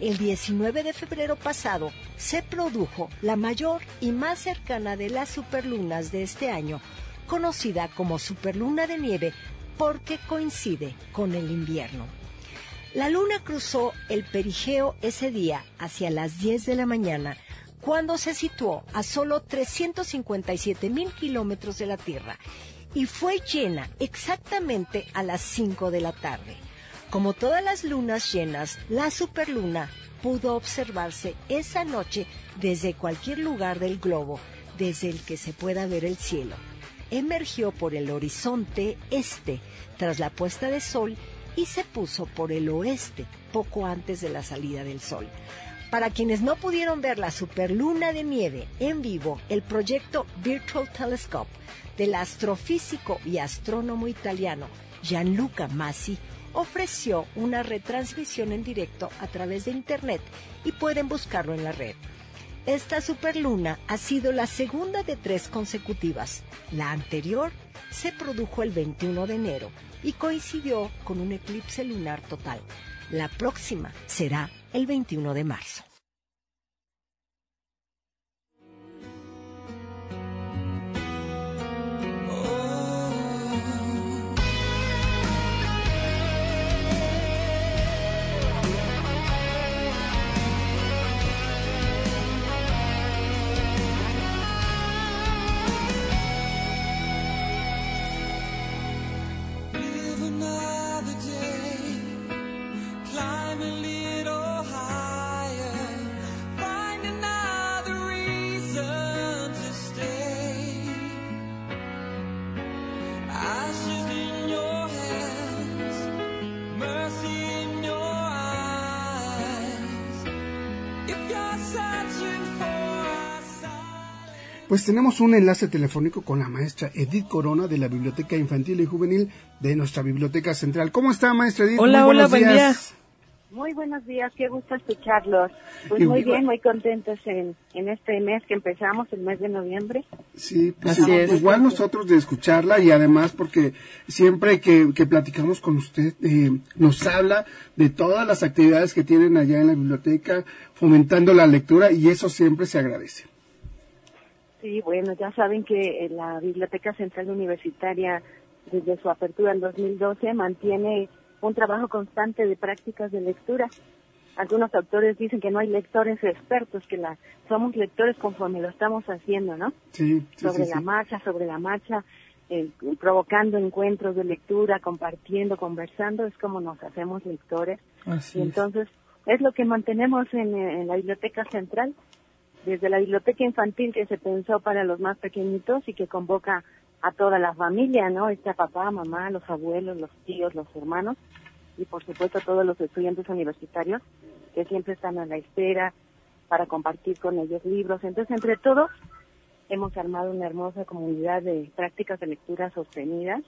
El 19 de febrero pasado se produjo la mayor y más cercana de las superlunas de este año, conocida como superluna de nieve porque coincide con el invierno. La luna cruzó el perigeo ese día hacia las 10 de la mañana, cuando se situó a solo 357 mil kilómetros de la Tierra y fue llena exactamente a las 5 de la tarde. Como todas las lunas llenas, la superluna pudo observarse esa noche desde cualquier lugar del globo desde el que se pueda ver el cielo emergió por el horizonte este tras la puesta de sol y se puso por el oeste poco antes de la salida del sol. Para quienes no pudieron ver la superluna de nieve en vivo, el proyecto Virtual Telescope del astrofísico y astrónomo italiano Gianluca Massi ofreció una retransmisión en directo a través de Internet y pueden buscarlo en la red. Esta superluna ha sido la segunda de tres consecutivas. La anterior se produjo el 21 de enero y coincidió con un eclipse lunar total. La próxima será el 21 de marzo. Pues tenemos un enlace telefónico con la maestra Edith Corona de la Biblioteca Infantil y Juvenil de nuestra Biblioteca Central. ¿Cómo está, maestra Edith? Hola, hola, buen día. Muy buenos días, qué gusto escucharlos. Pues muy bien, muy contentos en, en este mes que empezamos, el mes de noviembre. Sí, pues igual nosotros de escucharla y además porque siempre que, que platicamos con usted eh, nos habla de todas las actividades que tienen allá en la biblioteca, fomentando la lectura y eso siempre se agradece. Sí, bueno, ya saben que eh, la Biblioteca Central Universitaria, desde su apertura en 2012, mantiene un trabajo constante de prácticas de lectura. algunos autores dicen que no hay lectores expertos, que la, somos lectores conforme lo estamos haciendo, ¿no? Sí, sobre la marcha, sobre la marcha, eh, provocando encuentros de lectura, compartiendo, conversando, es como nos hacemos lectores. y entonces es. lo que mantenemos en, en la biblioteca central, desde la biblioteca infantil que se pensó para los más pequeñitos y que convoca a toda la familia, ¿no? Está papá, mamá, los abuelos, los tíos, los hermanos y por supuesto todos los estudiantes universitarios que siempre están a la espera para compartir con ellos libros. Entonces, entre todos, hemos armado una hermosa comunidad de prácticas de lectura sostenidas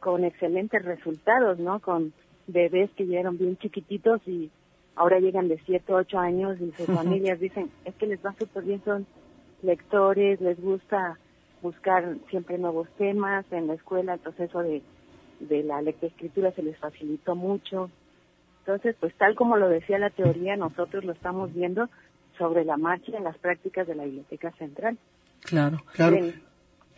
con excelentes resultados, ¿no? Con bebés que llegaron bien chiquititos y ahora llegan de 7, 8 años y sus familias dicen, es que les va súper bien, son lectores, les gusta buscar siempre nuevos temas en la escuela, el proceso de de la lectoescritura se les facilitó mucho. Entonces, pues tal como lo decía la teoría, nosotros lo estamos viendo sobre la marcha en las prácticas de la Biblioteca Central. Claro, claro.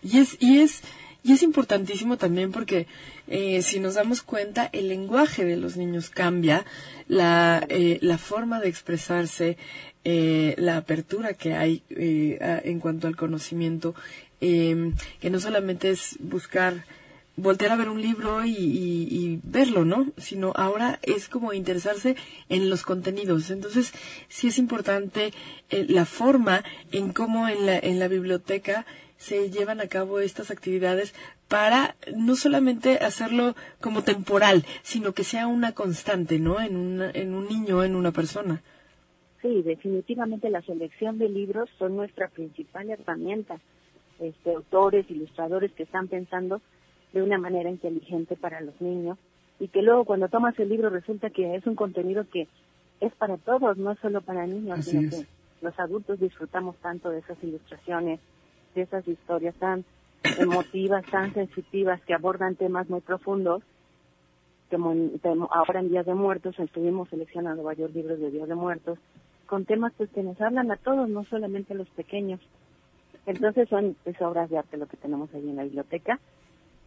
Y es, y es, y es importantísimo también porque eh, si nos damos cuenta, el lenguaje de los niños cambia, la, eh, la forma de expresarse, eh, la apertura que hay en cuanto al conocimiento, que no solamente es buscar voltear a ver un libro y, verlo, ¿no? Sino ahora es como interesarse en los contenidos. Entonces, sí es importante eh, la forma en cómo en la, en la biblioteca se llevan a cabo estas actividades para no solamente hacerlo como temporal, sino que sea una constante, ¿no? En, una, en un niño, en una persona. Sí, definitivamente la selección de libros son nuestra principal herramienta. Este, autores, ilustradores que están pensando de una manera inteligente para los niños y que luego cuando tomas el libro resulta que es un contenido que es para todos, no solo para niños, sino que los adultos disfrutamos tanto de esas ilustraciones, de esas historias tan emotivas, tan sensitivas, que abordan temas muy profundos. Como ahora en Días de Muertos estuvimos seleccionando varios libros de Días de Muertos con temas pues, que nos hablan a todos, no solamente a los pequeños. Entonces son es obras de arte lo que tenemos ahí en la biblioteca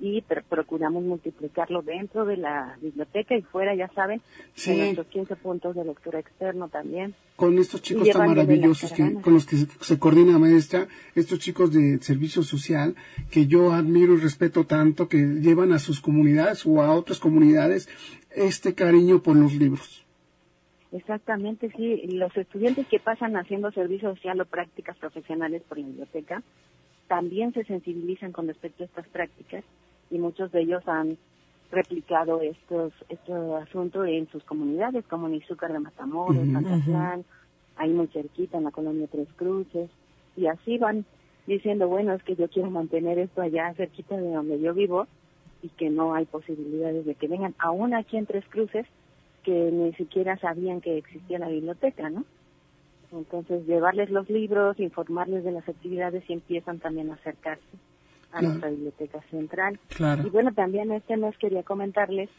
y procuramos multiplicarlo dentro de la biblioteca y fuera, ya saben, sí. nuestros 15 puntos de lectura externo también. Con estos chicos tan maravillosos que, con los que se, coordina maestra, estos chicos de servicio social que yo admiro y respeto tanto, que llevan a sus comunidades o a otras comunidades este cariño por los libros. Exactamente, sí. Los estudiantes que pasan haciendo servicio social o prácticas profesionales por la biblioteca también se sensibilizan con respecto a estas prácticas y muchos de ellos han replicado estos este asunto en sus comunidades, como en Izúcar de Matamoros, uh ahí muy cerquita en la colonia Tres Cruces, y así van diciendo, bueno, es que yo quiero mantener esto allá cerquita de donde yo vivo y que no hay posibilidades de que vengan, aún aquí en Tres Cruces, que ni siquiera sabían que existía la biblioteca, ¿no? Entonces, llevarles los libros, informarles de las actividades y empiezan también a acercarse a nuestra biblioteca central. Y bueno, también este mes quería comentarles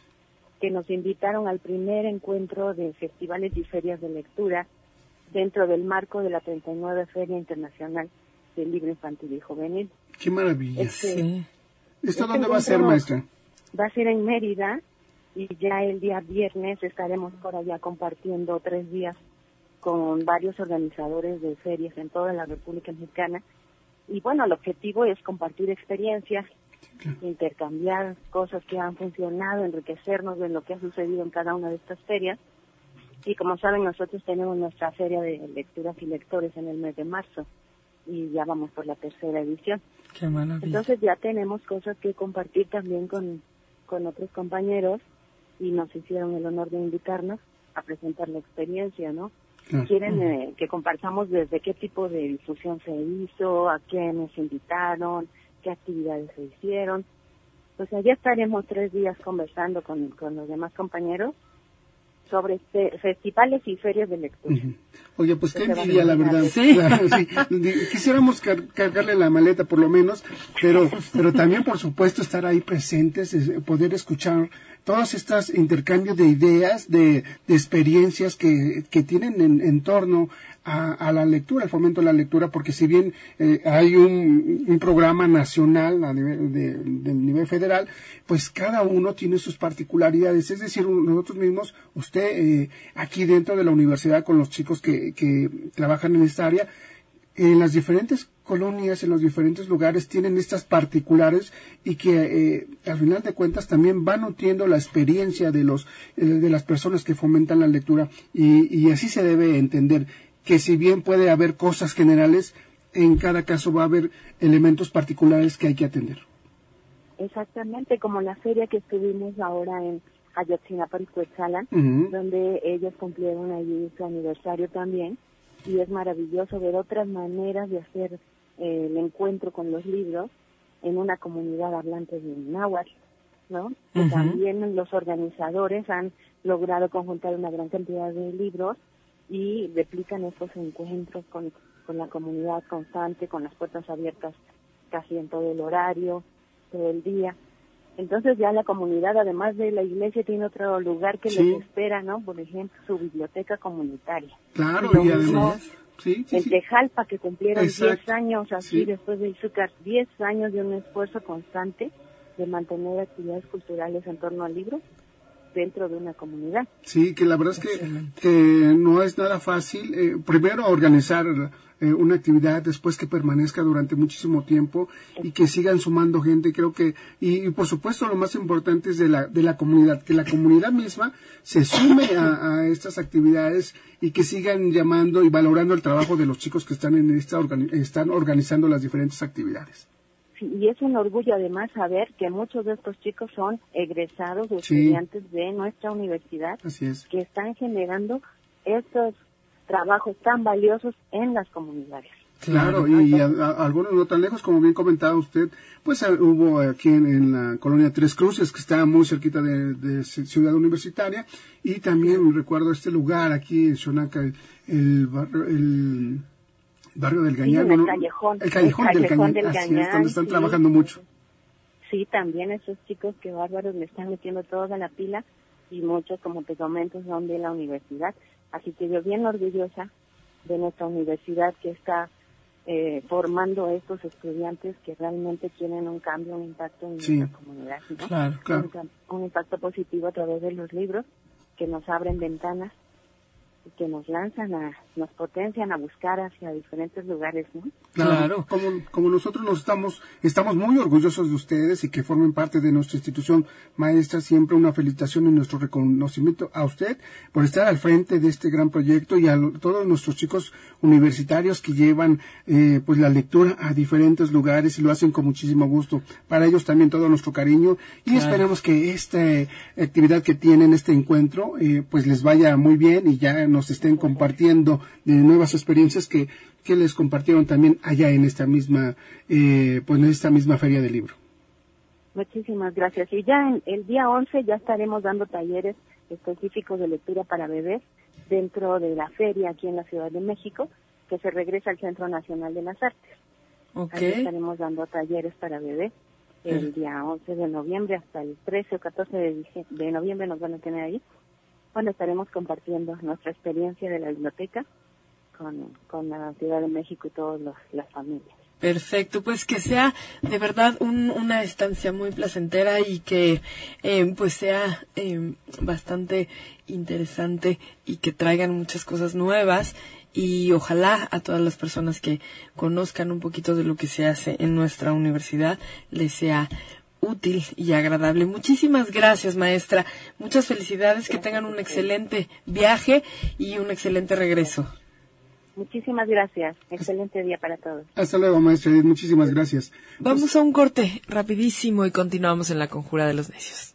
que nos invitaron al primer encuentro de festivales y ferias de lectura dentro del marco de la 39 Feria Internacional del Libro Infantil y Juvenil. ¡Qué maravilla! Este, ¿Esto dónde va a ser, maestra? Va a ser en Mérida y ya el día viernes estaremos por allá compartiendo tres días con varios organizadores de ferias en toda la República Mexicana y bueno, el objetivo es compartir experiencias, intercambiar cosas que han funcionado, enriquecernos de lo que ha sucedido en cada una de estas ferias. Y como saben, nosotros tenemos nuestra feria de lecturas y lectores en el mes de marzo y ya vamos por la tercera edición. Entonces ya tenemos cosas que compartir también con, con otros compañeros y nos hicieron el honor de invitarnos a presentar la experiencia, ¿no? Quieren eh, que compartamos desde qué tipo de difusión se hizo, a qué nos invitaron, qué actividades se hicieron. Pues allá estaremos tres días conversando con, con los demás compañeros sobre festivales y ferias de lectura. Oye, pues qué envidia, la verdad. ¿Sí? Quisiéramos cargarle la maleta por lo menos, pero, pero también, por supuesto, estar ahí presentes, poder escuchar todos estos intercambios de ideas, de, experiencias que, que tienen en, torno a, la lectura, al fomento de la lectura, porque si bien eh, hay un, programa nacional a nivel de, nivel federal, pues cada uno tiene sus particularidades. Es decir, nosotros mismos, usted eh, aquí dentro de la universidad con los chicos que, que trabajan en esta área, en las diferentes colonias, en los diferentes lugares, tienen estas particulares y que eh, al final de cuentas también van nutriendo la experiencia de, los, de las personas que fomentan la lectura y, y así se debe entender que si bien puede haber cosas generales, en cada caso va a haber elementos particulares que hay que atender. Exactamente, como la feria que estuvimos ahora en Ayotzinapa y donde ellos cumplieron allí su aniversario también, y es maravilloso ver otras maneras de hacer eh, el encuentro con los libros en una comunidad hablante de náhuatl, ¿no? También los organizadores han logrado conjuntar una gran cantidad de libros y replican estos encuentros con, con la comunidad constante, con las puertas abiertas casi en todo el horario, todo el día. Entonces ya la comunidad, además de la iglesia, tiene otro lugar que les espera, ¿no? Por ejemplo, su biblioteca comunitaria. Claro, y, además... Sí, el Tejalpa, que cumplieron 10 años así después de Izúcar, 10 años de un esfuerzo constante de mantener actividades culturales en torno al libro dentro de una comunidad. Sí, que la verdad es que, no es nada fácil. Eh, primero, organizar eh, una actividad después que permanezca durante muchísimo tiempo y que sigan sumando gente. Creo que, y, por supuesto, lo más importante es de la, de la comunidad, que la comunidad misma se sume a, estas actividades y que sigan llamando y valorando el trabajo de los chicos que están en esta están organizando las diferentes actividades y es un orgullo además saber que muchos de estos chicos son egresados o estudiantes de nuestra universidad que están generando estos trabajos tan valiosos en las comunidades. Claro, y algunos no tan lejos, como bien comentaba usted, pues eh, hubo aquí en, la colonia Tres Cruces, que está muy cerquita de, Ciudad Universitaria, y también recuerdo este lugar aquí en Xonaca, el, el barrio del Gañán. el callejón. El callejón, del, Gañán, donde están trabajando mucho. Sí, también esos chicos que bárbaros le están metiendo toda la pila y muchos, como te comento, son de la universidad. Así que yo bien orgullosa de nuestra universidad que está eh, formando a estos estudiantes que realmente tienen un cambio, un impacto en nuestra comunidad. Claro, claro. un impacto positivo a través de los libros que nos abren ventanas que nos lanzan a, nos potencian a buscar hacia diferentes lugares, ¿no? Claro, como, como nosotros nos estamos, estamos muy orgullosos de ustedes y que formen parte de nuestra institución maestra, siempre una felicitación y nuestro reconocimiento a usted por estar al frente de este gran proyecto y a todos nuestros chicos universitarios que llevan eh, pues la lectura a diferentes lugares y lo hacen con muchísimo gusto. Para ellos también todo nuestro cariño y esperemos que esta actividad que tienen, este encuentro, eh, pues les vaya muy bien y ya nos estén compartiendo de nuevas experiencias que, que les compartieron también allá en esta misma, eh, pues en esta misma feria del libro. Muchísimas gracias. Y ya en, el día 11 ya estaremos dando talleres específicos de lectura para bebés dentro de la feria aquí en la Ciudad de México, que se regresa al Centro Nacional de las Artes. Okay. Ahí estaremos dando talleres para bebés el día 11 de noviembre hasta el 13 o 14 de, de noviembre nos van a tener ahí bueno, estaremos compartiendo nuestra experiencia de la biblioteca con, con la Ciudad de México y todas las familias. Perfecto, pues que sea de verdad una estancia muy placentera y que eh, pues sea eh, bastante interesante y que traigan muchas cosas nuevas y ojalá a todas las personas que conozcan un poquito de lo que se hace en nuestra universidad les sea útil y agradable. Muchísimas gracias, maestra. Muchas felicidades, que tengan un excelente viaje y un excelente regreso. Muchísimas gracias. Excelente día para todos. Hasta luego, maestra. Muchísimas gracias. Vamos a un corte rapidísimo y continuamos en la conjura de los necios.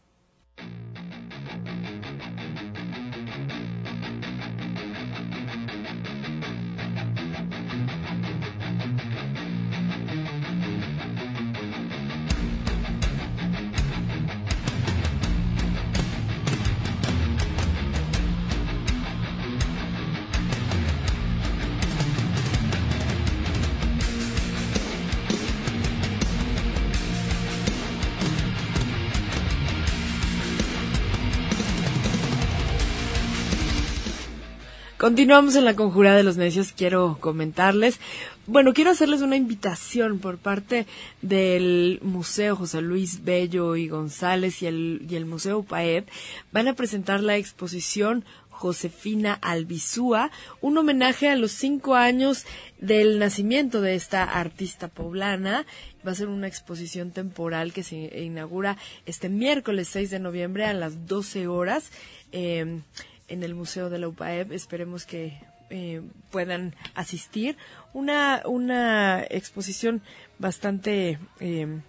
Continuamos en la conjura de los necios. Quiero comentarles, bueno, quiero hacerles una invitación por parte del Museo José Luis Bello y González y el, y el Museo Paed. Van a presentar la exposición Josefina Albizúa, un homenaje a los cinco años del nacimiento de esta artista poblana. Va a ser una exposición temporal que se inaugura este miércoles 6 de noviembre a las 12 horas eh, en el Museo de la UPAEB. Esperemos que eh, puedan asistir. Una, una exposición bastante, eh,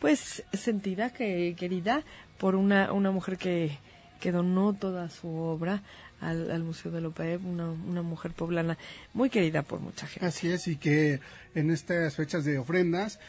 pues, sentida, que, querida, por una, una mujer que, que donó toda su obra al, Museo de Lopaev, una, una mujer poblana muy querida por mucha gente. Así es, y que en estas fechas de ofrendas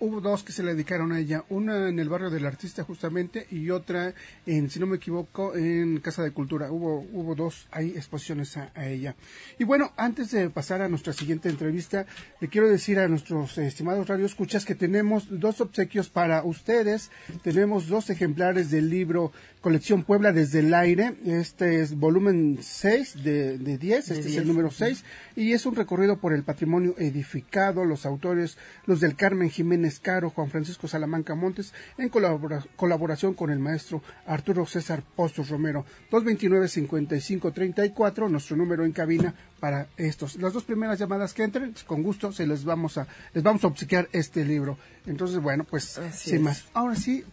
hubo dos que se le dedicaron a ella, una en el barrio del artista justamente y otra en, si no me equivoco, en Casa de Cultura. Hubo, hubo dos ahí exposiciones a, ella. Y bueno, antes de pasar a nuestra siguiente entrevista, le quiero decir a nuestros estimados radioescuchas que tenemos dos obsequios para ustedes. Tenemos dos ejemplares del libro Colección Puebla desde el aire. Este es volumen 6 de, de 10, este es el número 6, y es un recorrido por el patrimonio edificado, los autores, los del Carmen Jiménez Caro, Juan Francisco Salamanca Montes, en colaboración con el maestro Arturo César Postos Romero. 229-5534, nuestro número en cabina para estos. Las dos primeras llamadas que entren, con gusto se les vamos a, les vamos a obsequiar este libro. Entonces, bueno, pues sin más. Ahora sí,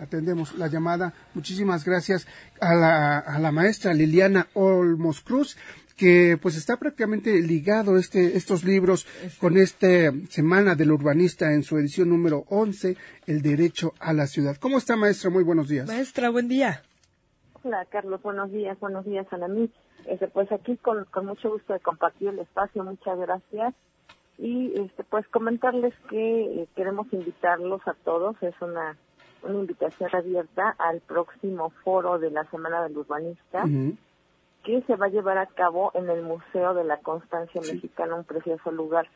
atendemos la llamada. Muchísimas gracias a la, a la maestra Liliana Olmos Cruz que pues está prácticamente ligado este, estos libros con esta Semana del Urbanista en su edición número 11, El Derecho a la Ciudad. ¿Cómo está, maestra? Muy buenos días. Maestra, buen día. Hola, Carlos. Buenos días. Buenos días, Ana mí. Este, pues aquí con, con mucho gusto de compartir el espacio. Muchas gracias y este pues comentarles que eh, queremos invitarlos a todos es una una invitación abierta al próximo foro de la Semana del Urbanista que se va a llevar a cabo en el Museo de la Constancia Mexicana, un precioso lugar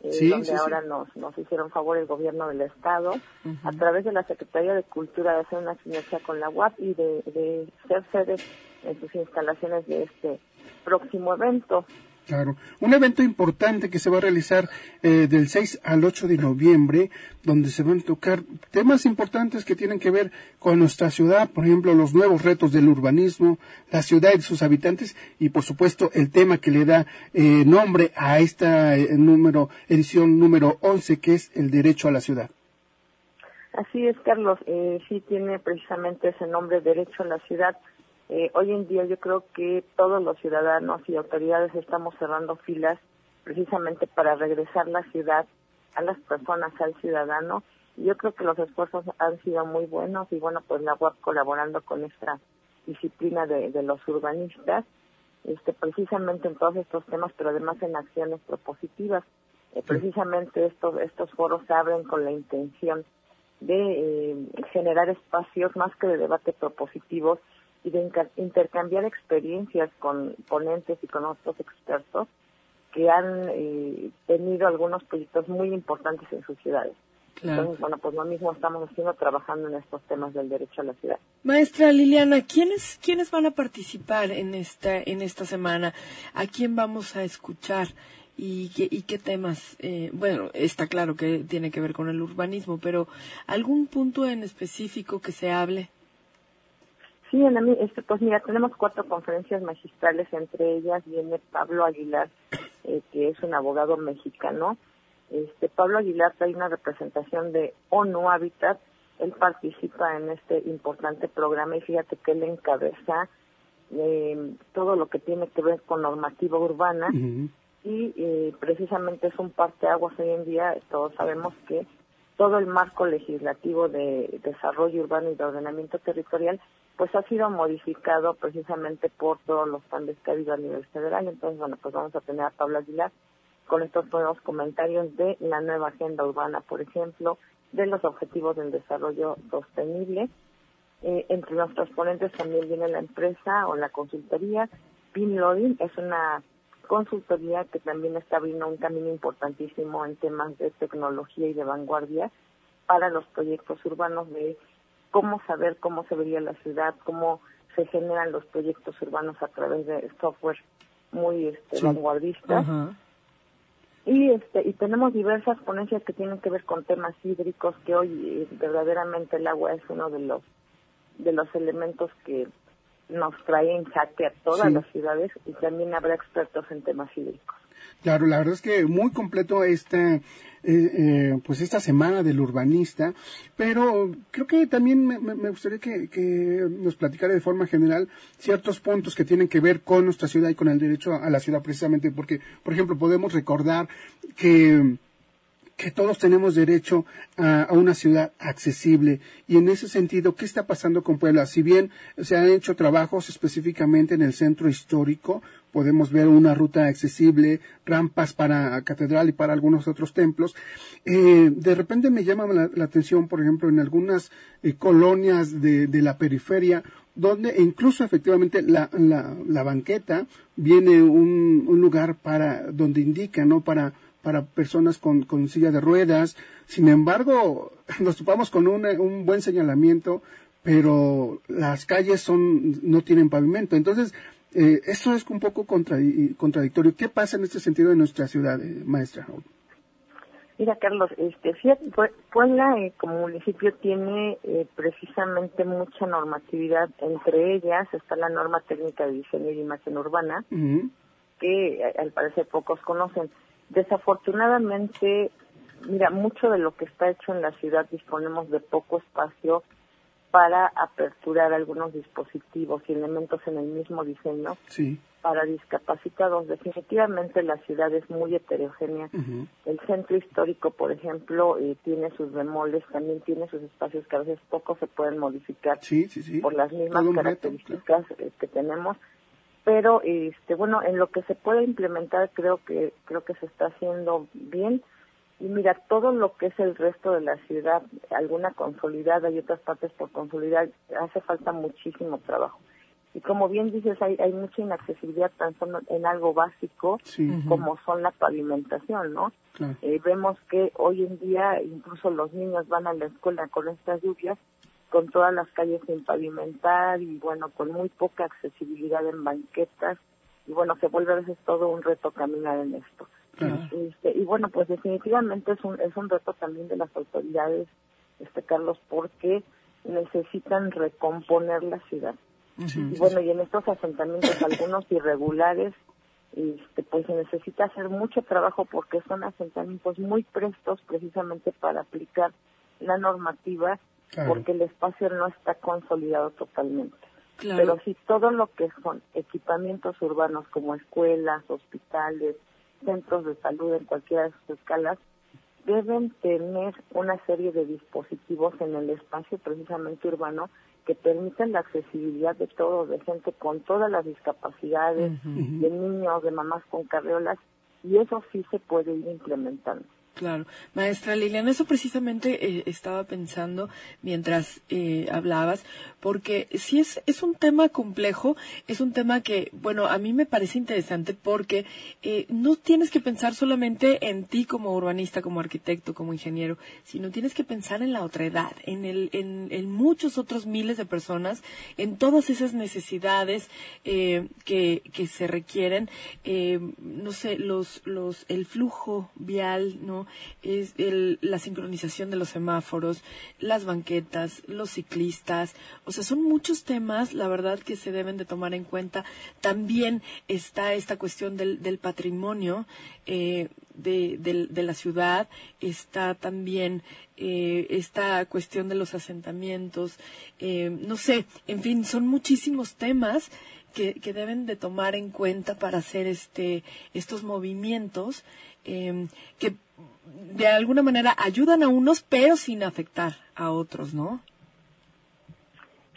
eh, donde ahora nos nos hicieron favor el gobierno del estado a través de la Secretaría de Cultura de hacer una sinergia con la UAP y de, de ser sede en sus instalaciones de este próximo evento. Claro, un evento importante que se va a realizar eh, del 6 al 8 de noviembre, donde se van a tocar temas importantes que tienen que ver con nuestra ciudad, por ejemplo, los nuevos retos del urbanismo, la ciudad y sus habitantes, y por supuesto el tema que le da eh, nombre a esta eh, número, edición número 11, que es el derecho a la ciudad. Así es, Carlos, sí tiene precisamente ese nombre, derecho a la ciudad eh, hoy en día yo creo que todos los ciudadanos y autoridades estamos cerrando filas precisamente para regresar la ciudad a las personas, al ciudadano. Y yo creo que los esfuerzos han sido muy buenos y bueno, pues la UAP colaborando con esta disciplina de, los urbanistas, este, precisamente en todos estos temas, pero además en acciones propositivas. Eh, precisamente estos, estos foros se abren con la intención de eh, generar espacios más que de debate propositivos, y de intercambiar experiencias con ponentes y con otros expertos que han eh, tenido algunos proyectos muy importantes en sus ciudades. Entonces, bueno, pues lo mismo estamos haciendo trabajando en estos temas del derecho a la ciudad. Maestra Liliana, ¿quiénes, quiénes van a participar en esta, en esta semana? ¿A quién vamos a escuchar? ¿Y qué, y qué temas? Eh, bueno, está claro que tiene que ver con el urbanismo, pero ¿algún punto en específico que se hable? Sí, en mí, este, pues mira, tenemos cuatro conferencias magistrales, entre ellas viene Pablo Aguilar, eh, que es un abogado mexicano. Este Pablo Aguilar trae una representación de ONU Habitat. Él participa en este importante programa y fíjate que él encabeza eh, todo lo que tiene que ver con normativa urbana y eh, precisamente es un parteaguas hoy en día. Todos sabemos que todo el marco legislativo de desarrollo urbano y de ordenamiento territorial pues ha sido modificado precisamente por todos los cambios que ha habido a nivel federal. Entonces, bueno, pues vamos a tener a Pablo Aguilar con estos nuevos comentarios de la nueva agenda urbana, por ejemplo, de los objetivos del desarrollo sostenible. Eh, entre nuestros ponentes también viene la empresa o la consultoría. Pinloading es una consultoría que también está abriendo un camino importantísimo en temas de tecnología y de vanguardia para los proyectos urbanos de cómo saber cómo se vería la ciudad, cómo se generan los proyectos urbanos a través de software muy este, vanguardistas. Y, este, y tenemos diversas ponencias que tienen que ver con temas hídricos, que hoy eh, verdaderamente el agua es uno de los, de los elementos que nos trae en jaque a todas las ciudades y también habrá expertos en temas hídricos. Claro, la verdad es que muy completo este, eh, eh, pues esta semana del urbanista, pero creo que también me, gustaría que, que, nos platicara de forma general ciertos puntos que tienen que ver con nuestra ciudad y con el derecho a la ciudad precisamente, porque, por ejemplo, podemos recordar que que todos tenemos derecho a, una ciudad accesible. Y en ese sentido, ¿qué está pasando con Puebla? Si bien se han hecho trabajos específicamente en el centro histórico, podemos ver una ruta accesible, rampas para catedral y para algunos otros templos. Eh, de repente me llama la, atención, por ejemplo, en algunas eh, colonias de, la periferia, donde incluso efectivamente la, la, banqueta viene un, un, lugar para, donde indica, ¿no? Para para personas con, con silla de ruedas. Sin embargo, nos topamos con un, un buen señalamiento, pero las calles son, no tienen pavimento. Entonces, eh, esto es un poco contradictorio. ¿Qué pasa en este sentido en nuestra ciudad, eh, maestra? Mira, Carlos, este, Puebla eh, como municipio tiene eh, precisamente mucha normatividad. Entre ellas está la norma técnica de diseño y imagen urbana, que al parecer pocos conocen. Desafortunadamente, mira, mucho de lo que está hecho en la ciudad disponemos de poco espacio para aperturar algunos dispositivos y elementos en el mismo diseño para discapacitados. Definitivamente la ciudad es muy heterogénea. El centro histórico, por ejemplo, eh, tiene sus bemoles, también tiene sus espacios que a veces poco se pueden modificar por las mismas características eh, que tenemos pero este bueno en lo que se puede implementar creo que creo que se está haciendo bien. Y mira todo lo que es el resto de la ciudad alguna consolidada y otras partes por consolidar hace falta muchísimo trabajo. Y como bien dices hay hay mucha inaccesibilidad tan solo en algo básico como son la pavimentación no eh, vemos que hoy en día incluso los niños van a la escuela con estas lluvias con todas las calles sin pavimentar y bueno, con muy poca accesibilidad en banquetas y bueno, se vuelve a veces todo un reto caminar en esto. Este, y bueno, pues definitivamente es un, es un reto también de las autoridades, este Carlos, porque necesitan recomponer la ciudad. y bueno, y en estos asentamientos, algunos irregulares, este, pues se necesita hacer mucho trabajo porque son asentamientos muy prestos precisamente para aplicar la normativa porque el espacio no está consolidado totalmente. Pero si todo lo que son equipamientos urbanos como escuelas, hospitales, centros de salud en cualquiera de sus escalas, deben tener una serie de dispositivos en el espacio precisamente urbano que permitan la accesibilidad de todo, de gente con todas las discapacidades, de niños, de mamás con carriolas, y eso sí se puede ir implementando. Claro, maestra Liliana, eso precisamente eh, estaba pensando mientras eh, hablabas, porque si es, es un tema complejo, es un tema que, bueno, a mí me parece interesante porque eh, no tienes que pensar solamente en ti como urbanista, como arquitecto, como ingeniero, sino tienes que pensar en la otra edad, en, el, en, en muchos otros miles de personas, en todas esas necesidades que, que se requieren, no sé, los, los, el flujo vial, ¿no? Es la sincronización de los semáforos, las banquetas, los ciclistas, o sea, son muchos temas, la verdad, que se deben de tomar en cuenta. También está esta cuestión del, patrimonio eh, de, la ciudad, está también eh, esta cuestión de los asentamientos, eh, no sé, en fin, son muchísimos temas que, que, deben de tomar en cuenta para hacer este estos movimientos que de alguna manera ayudan a unos, pero sin afectar a otros, ¿no?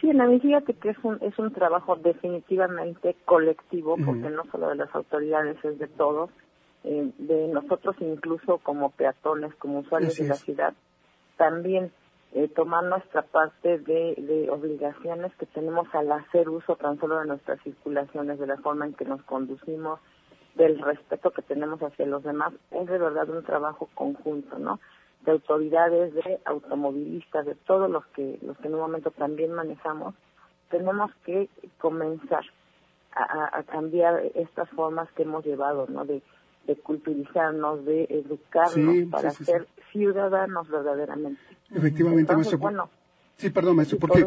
Sí, en la fíjate que es un, es un trabajo definitivamente colectivo, porque no solo de las autoridades, es de todos, eh, de nosotros incluso como peatones, como usuarios de la ciudad, también eh, tomar nuestra parte de, de obligaciones que tenemos al hacer uso tan solo de nuestras circulaciones, de la forma en que nos conducimos, del respeto que tenemos hacia los demás, es de verdad un trabajo conjunto, ¿no? De autoridades, de automovilistas, de todos los que, los que en un momento también manejamos, tenemos que comenzar a, cambiar estas formas que hemos llevado, ¿no? De, de culturizarnos, de educarnos para ser ciudadanos verdaderamente. Efectivamente, maestro. Bueno, sí, perdón, maestro, porque,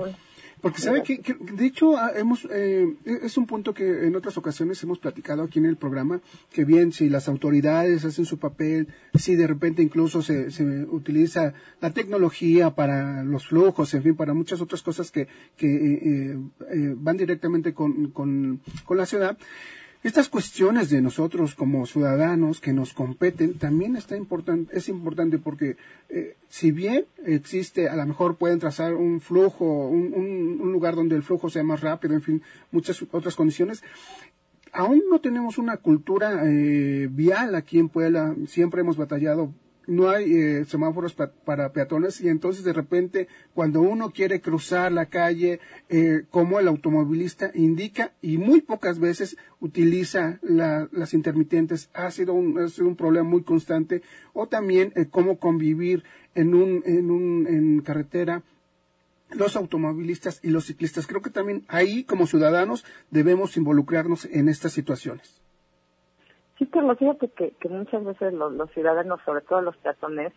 porque sabe que, de hecho, ah, hemos, eh, es un punto que en otras ocasiones hemos platicado aquí en el programa, que bien, si las autoridades hacen su papel, si de repente incluso se, se utiliza la tecnología para los flujos, en fin, para muchas otras cosas que, que eh, eh, van directamente con, con, con la ciudad, estas cuestiones de nosotros como ciudadanos que nos competen también está importante, es importante porque eh, si bien existe, a lo mejor pueden trazar un flujo, un, un, lugar donde el flujo sea más rápido, en fin, muchas otras condiciones, aún no tenemos una cultura eh, vial aquí en Puebla, siempre hemos batallado no hay eh, semáforos para peatones y entonces de repente cuando uno quiere cruzar la calle eh, como el automovilista indica y muy pocas veces utiliza las intermitentes ha sido un, ha sido un problema muy constante o también eh, cómo convivir en un en un en carretera los automovilistas y los ciclistas. Creo que también ahí como ciudadanos debemos involucrarnos en estas situaciones Sí, pero fíjate que, que muchas veces los, los ciudadanos, sobre todo los peatones,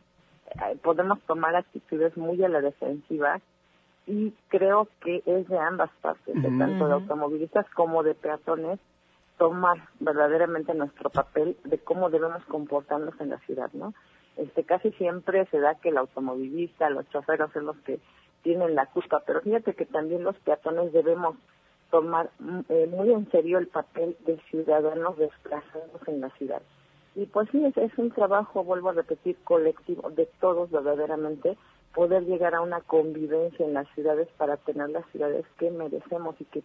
eh, podemos tomar actitudes muy a la defensiva y creo que es de ambas partes, de tanto de automovilistas como de peatones, tomar verdaderamente nuestro papel de cómo debemos comportarnos en la ciudad, ¿no? Este, casi siempre se da que el automovilista, los choferos son los que tienen la culpa, pero fíjate que también los peatones debemos tomar mm, eh, muy en serio el papel de ciudadanos desplazados en la ciudad. Y pues sí, es, un trabajo, vuelvo a repetir, colectivo de todos verdaderamente, poder llegar a una convivencia en las ciudades para tener las ciudades que merecemos y que,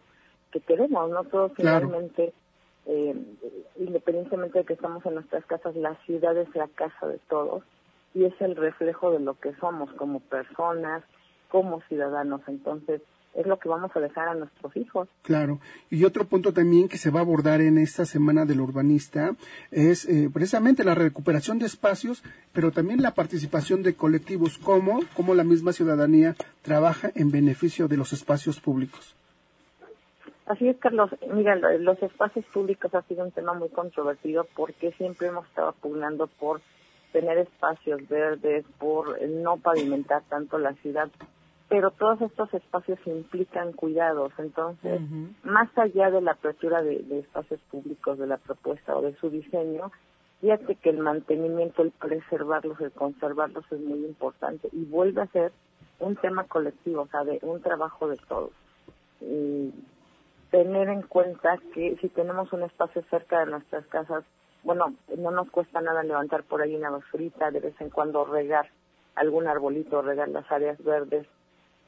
que queremos, ¿no? Todos finalmente, eh, independientemente de que estamos en nuestras casas, la ciudad es la casa de todos y es el reflejo de lo que somos como personas, como ciudadanos. Entonces, es lo que vamos a dejar a nuestros hijos. Claro. Y otro punto también que se va a abordar en esta semana del urbanista es eh, precisamente la recuperación de espacios, pero también la participación de colectivos, como, como la misma ciudadanía trabaja en beneficio de los espacios públicos. Así es, Carlos. Mira, los espacios públicos ha sido un tema muy controvertido porque siempre hemos estado pugnando por tener espacios verdes, por no pavimentar tanto la ciudad pero todos estos espacios implican cuidados. Entonces, más allá de la apertura de, espacios públicos, de la propuesta o de su diseño, fíjate que el mantenimiento, el preservarlos, el conservarlos es muy importante y vuelve a ser un tema colectivo, o sea, de un trabajo de todos. Y tener en cuenta que si tenemos un espacio cerca de nuestras casas, bueno, no nos cuesta nada levantar por ahí una basurita, de vez en cuando regar algún arbolito, regar las áreas verdes,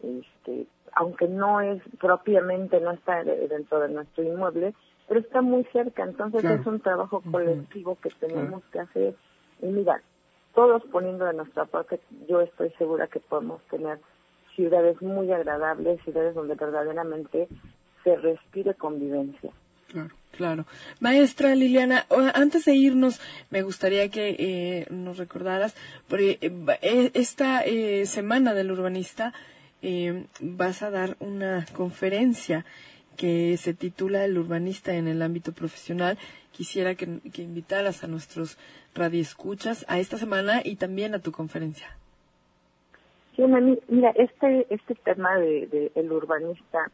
este, aunque no es propiamente, no está dentro de nuestro inmueble, pero está muy cerca, entonces es un trabajo colectivo que tenemos que hacer. Y mira, todos poniendo de nuestra parte, yo estoy segura que podemos tener ciudades muy agradables, ciudades donde verdaderamente se respire convivencia. Claro, claro. Maestra Liliana, antes de irnos, me gustaría que eh, nos recordaras, porque eh, esta eh, semana del urbanista eh, vas a dar una conferencia que se titula El urbanista en el ámbito profesional. Quisiera que, invitaras a nuestros radioescuchas a esta semana y también a tu conferencia. Sí, mira, este, este tema de, el urbanista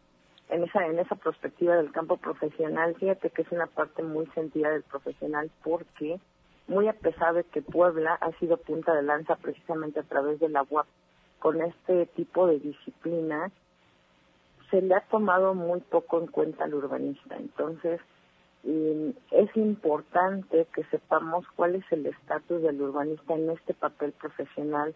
en esa, en esa perspectiva del campo profesional, fíjate que es una parte muy sentida del profesional porque muy a pesar de que Puebla ha sido punta de lanza precisamente a través de la UAP con este tipo de disciplina, se le ha tomado muy poco en cuenta al urbanista. Entonces, mm, es importante que sepamos cuál es el estatus del urbanista en este papel profesional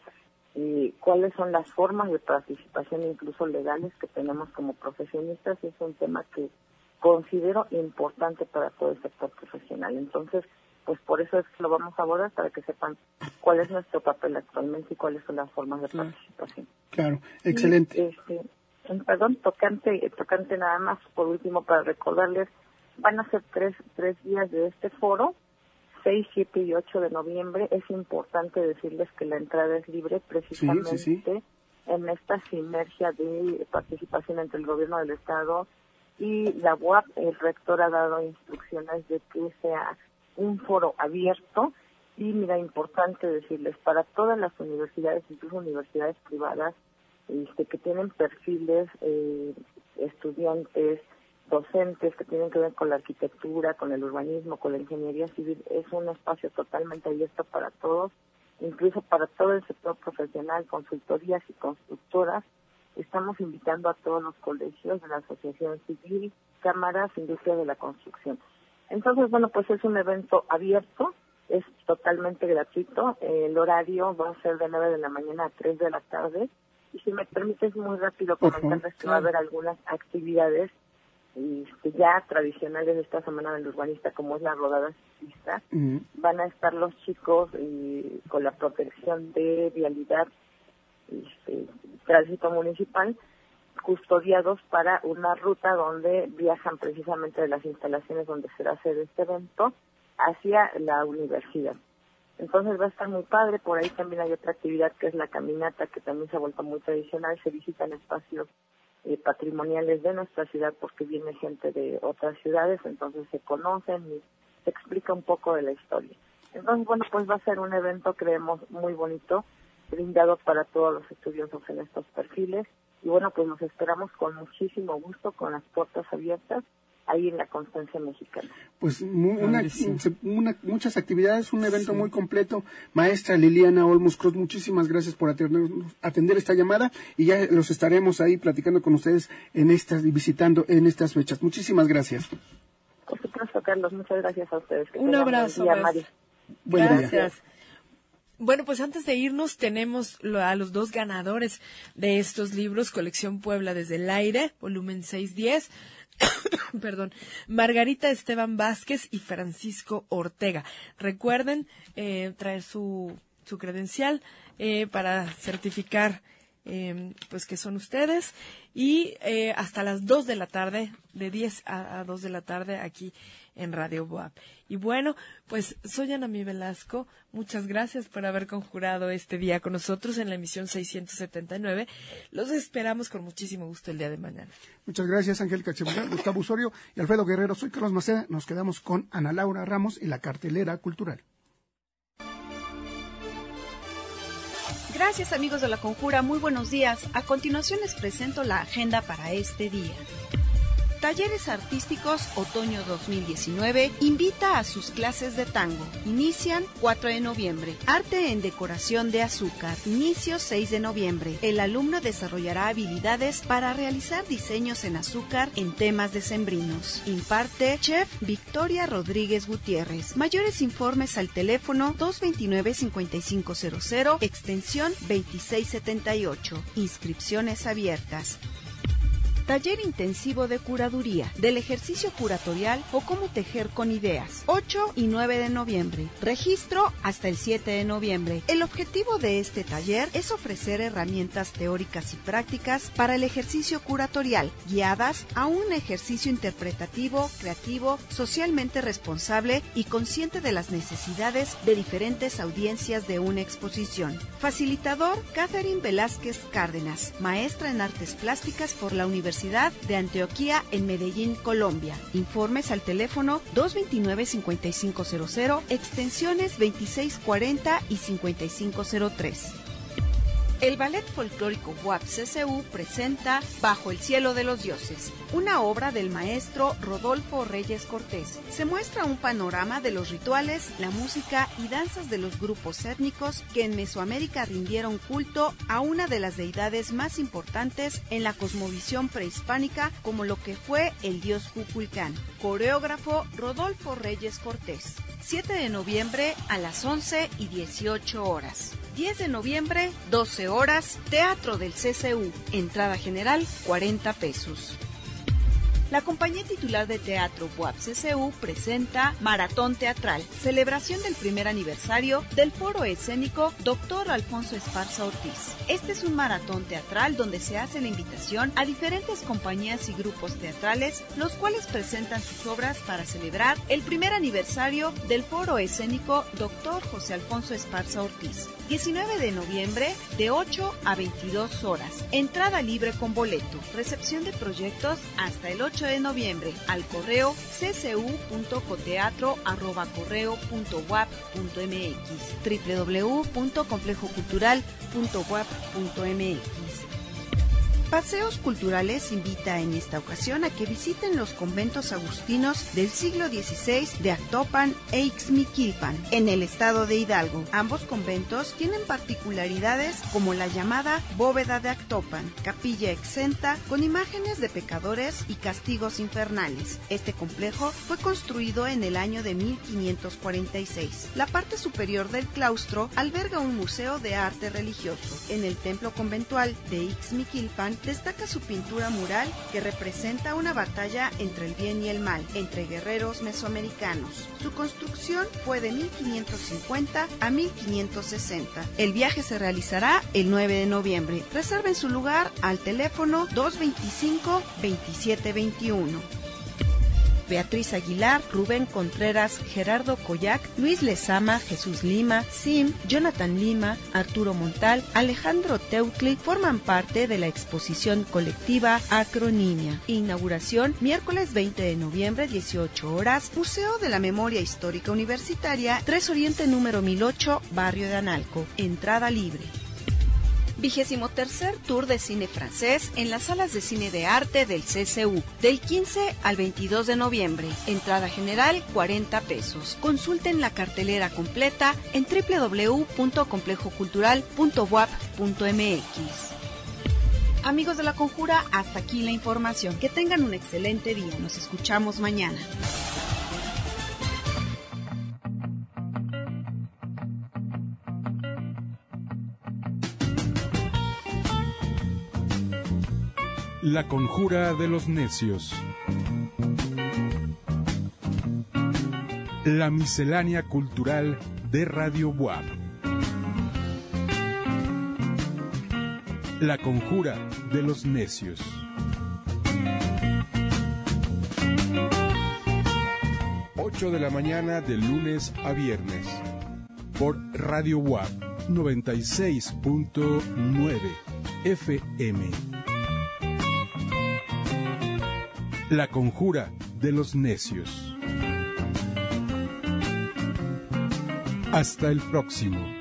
y cuáles son las formas de participación, incluso legales, que tenemos como profesionistas. Es un tema que considero importante para todo el sector profesional. Entonces, pues por eso es que lo vamos a abordar para que sepan cuál es nuestro papel actualmente y cuáles son las formas de participación. Claro, excelente. este, perdón, tocante, tocante nada más, por último, para recordarles, van a ser tres, tres días de este foro, 6, 7 y 8 de noviembre. Es importante decirles que la entrada es libre precisamente en esta sinergia de participación entre el gobierno del Estado, y la UAP, el rector ha dado instrucciones de que sea un foro abierto y mira, importante decirles, para todas las universidades, incluso universidades privadas, este, que tienen perfiles, eh, estudiantes, docentes que tienen que ver con la arquitectura, con el urbanismo, con la ingeniería civil, es un espacio totalmente abierto para todos, incluso para todo el sector profesional, consultorías y constructoras. Estamos invitando a todos los colegios de la Asociación Civil, cámaras, industria de la construcción. Entonces, bueno, pues es un evento abierto, es totalmente gratuito. el horario va a ser de 9 de la mañana a 3 de la tarde. Y si me permites muy rápido comentarles que va a haber algunas actividades este, ya tradicionales de esta semana del urbanista, como es la rodada ciclista. Van a estar los chicos y, con la protección de vialidad, este, tránsito municipal, custodiados para una ruta donde viajan precisamente de las instalaciones donde se va hacer este evento hacia la universidad. Entonces va a estar muy padre, por ahí también hay otra actividad que es la caminata, que también se ha vuelto muy tradicional, se visitan espacios eh, patrimoniales de nuestra ciudad porque viene gente de otras ciudades, entonces se conocen y se explica un poco de la historia. Entonces, bueno, pues va a ser un evento, creemos, muy bonito, brindado para todos los estudiosos en estos perfiles. Y bueno, pues nos esperamos con muchísimo gusto, con las puertas abiertas ahí en la Constancia Mexicana. Pues muchas actividades, un evento muy completo. Maestra Liliana Olmos Cruz, muchísimas gracias por atender, esta llamada y ya los estaremos ahí platicando con ustedes en estas y visitando en estas fechas. Muchísimas gracias. Por supuesto, Carlos, muchas gracias a ustedes. un abrazo. gracias. Bueno, pues antes de irnos tenemos a los dos ganadores de estos libros, Colección Puebla desde el aire, volumen 610 perdón, Margarita Esteban Vázquez y Francisco Ortega. Recuerden eh, traer su, su credencial eh, para certificar eh, pues que son ustedes y eh, hasta las 2 de la tarde, de 10 a, a 2 de la tarde aquí en Radio Boab. Y bueno, pues soy Ana Mi Velasco. Muchas gracias por haber conjurado este día con nosotros en la emisión 679. Los esperamos con muchísimo gusto el día de mañana. Muchas gracias, Ángel Cachemira, Gustavo Osorio y Alfredo Guerrero. Soy Carlos Maceda. Nos quedamos con Ana Laura Ramos y la cartelera cultural. Gracias amigos de la Conjura, muy buenos días. A continuación les presento la agenda para este día. Talleres Artísticos Otoño 2019 invita a sus clases de tango. Inician 4 de noviembre. Arte en decoración de azúcar. Inicio 6 de noviembre. El alumno desarrollará habilidades para realizar diseños en azúcar en temas decembrinos. Imparte Chef Victoria Rodríguez Gutiérrez. Mayores informes al teléfono 229-5500, extensión 2678. Inscripciones abiertas taller intensivo de curaduría, del ejercicio curatorial o cómo tejer con ideas. 8 y 9 de noviembre. Registro hasta el 7 de noviembre. El objetivo de este taller es ofrecer herramientas teóricas y prácticas para el ejercicio curatorial, guiadas a un ejercicio interpretativo, creativo, socialmente responsable y consciente de las necesidades de diferentes audiencias de una exposición. Facilitador, Catherine Velázquez Cárdenas, maestra en artes plásticas por la Universidad de Antioquía en Medellín, Colombia. Informes al teléfono 229-5500, extensiones 2640 y 5503. El Ballet Folclórico WAP CCU presenta Bajo el Cielo de los Dioses, una obra del maestro Rodolfo Reyes Cortés. Se muestra un panorama de los rituales, la música y danzas de los grupos étnicos que en Mesoamérica rindieron culto a una de las deidades más importantes en la cosmovisión prehispánica como lo que fue el dios Cuculcán. Coreógrafo Rodolfo Reyes Cortés. 7 de noviembre a las 11 y 18 horas. 10 de noviembre, 12 horas, Teatro del CCU. Entrada general, 40 pesos. La compañía titular de teatro WAP CCU presenta Maratón Teatral, celebración del primer aniversario del foro escénico Dr. Alfonso Esparza Ortiz. Este es un maratón teatral donde se hace la invitación a diferentes compañías y grupos teatrales, los cuales presentan sus obras para celebrar el primer aniversario del foro escénico Dr. José Alfonso Esparza Ortiz. 19 de noviembre de 8 a 22 horas. Entrada libre con boleto. Recepción de proyectos hasta el 8 28 de noviembre al correo ccu.coteatro.wap.mx www.complejocultural.wap.mx Paseos Culturales invita en esta ocasión a que visiten los conventos agustinos del siglo XVI de Actopan e Ixmiquilpan, en el estado de Hidalgo. Ambos conventos tienen particularidades como la llamada bóveda de Actopan, capilla exenta con imágenes de pecadores y castigos infernales. Este complejo fue construido en el año de 1546. La parte superior del claustro alberga un museo de arte religioso. En el templo conventual de Ixmiquilpan destaca su pintura mural que representa una batalla entre el bien y el mal, entre guerreros mesoamericanos. Su construcción fue de 1550 a 1560. El viaje se realizará el 9 de noviembre. Reserven su lugar al teléfono 225 2721. Beatriz Aguilar, Rubén Contreras, Gerardo Coyac, Luis Lezama, Jesús Lima, Sim, Jonathan Lima, Arturo Montal, Alejandro Teutli forman parte de la exposición colectiva Acronimia. Inauguración miércoles 20 de noviembre, 18 horas, Museo de la Memoria Histórica Universitaria, 3 Oriente número 1008, Barrio de Analco. Entrada libre vigésimo tercer Tour de Cine Francés en las salas de cine de arte del CCU, del 15 al 22 de noviembre. Entrada general 40 pesos. Consulten la cartelera completa en www.complejocultural.wap.mx. Amigos de la Conjura, hasta aquí la información. Que tengan un excelente día. Nos escuchamos mañana. La conjura de los necios. La miscelánea cultural de Radio Buab. La conjura de los necios. De la mañana de lunes a viernes. Por Radio WAP 96.9 FM. La conjura de los necios. Hasta el próximo.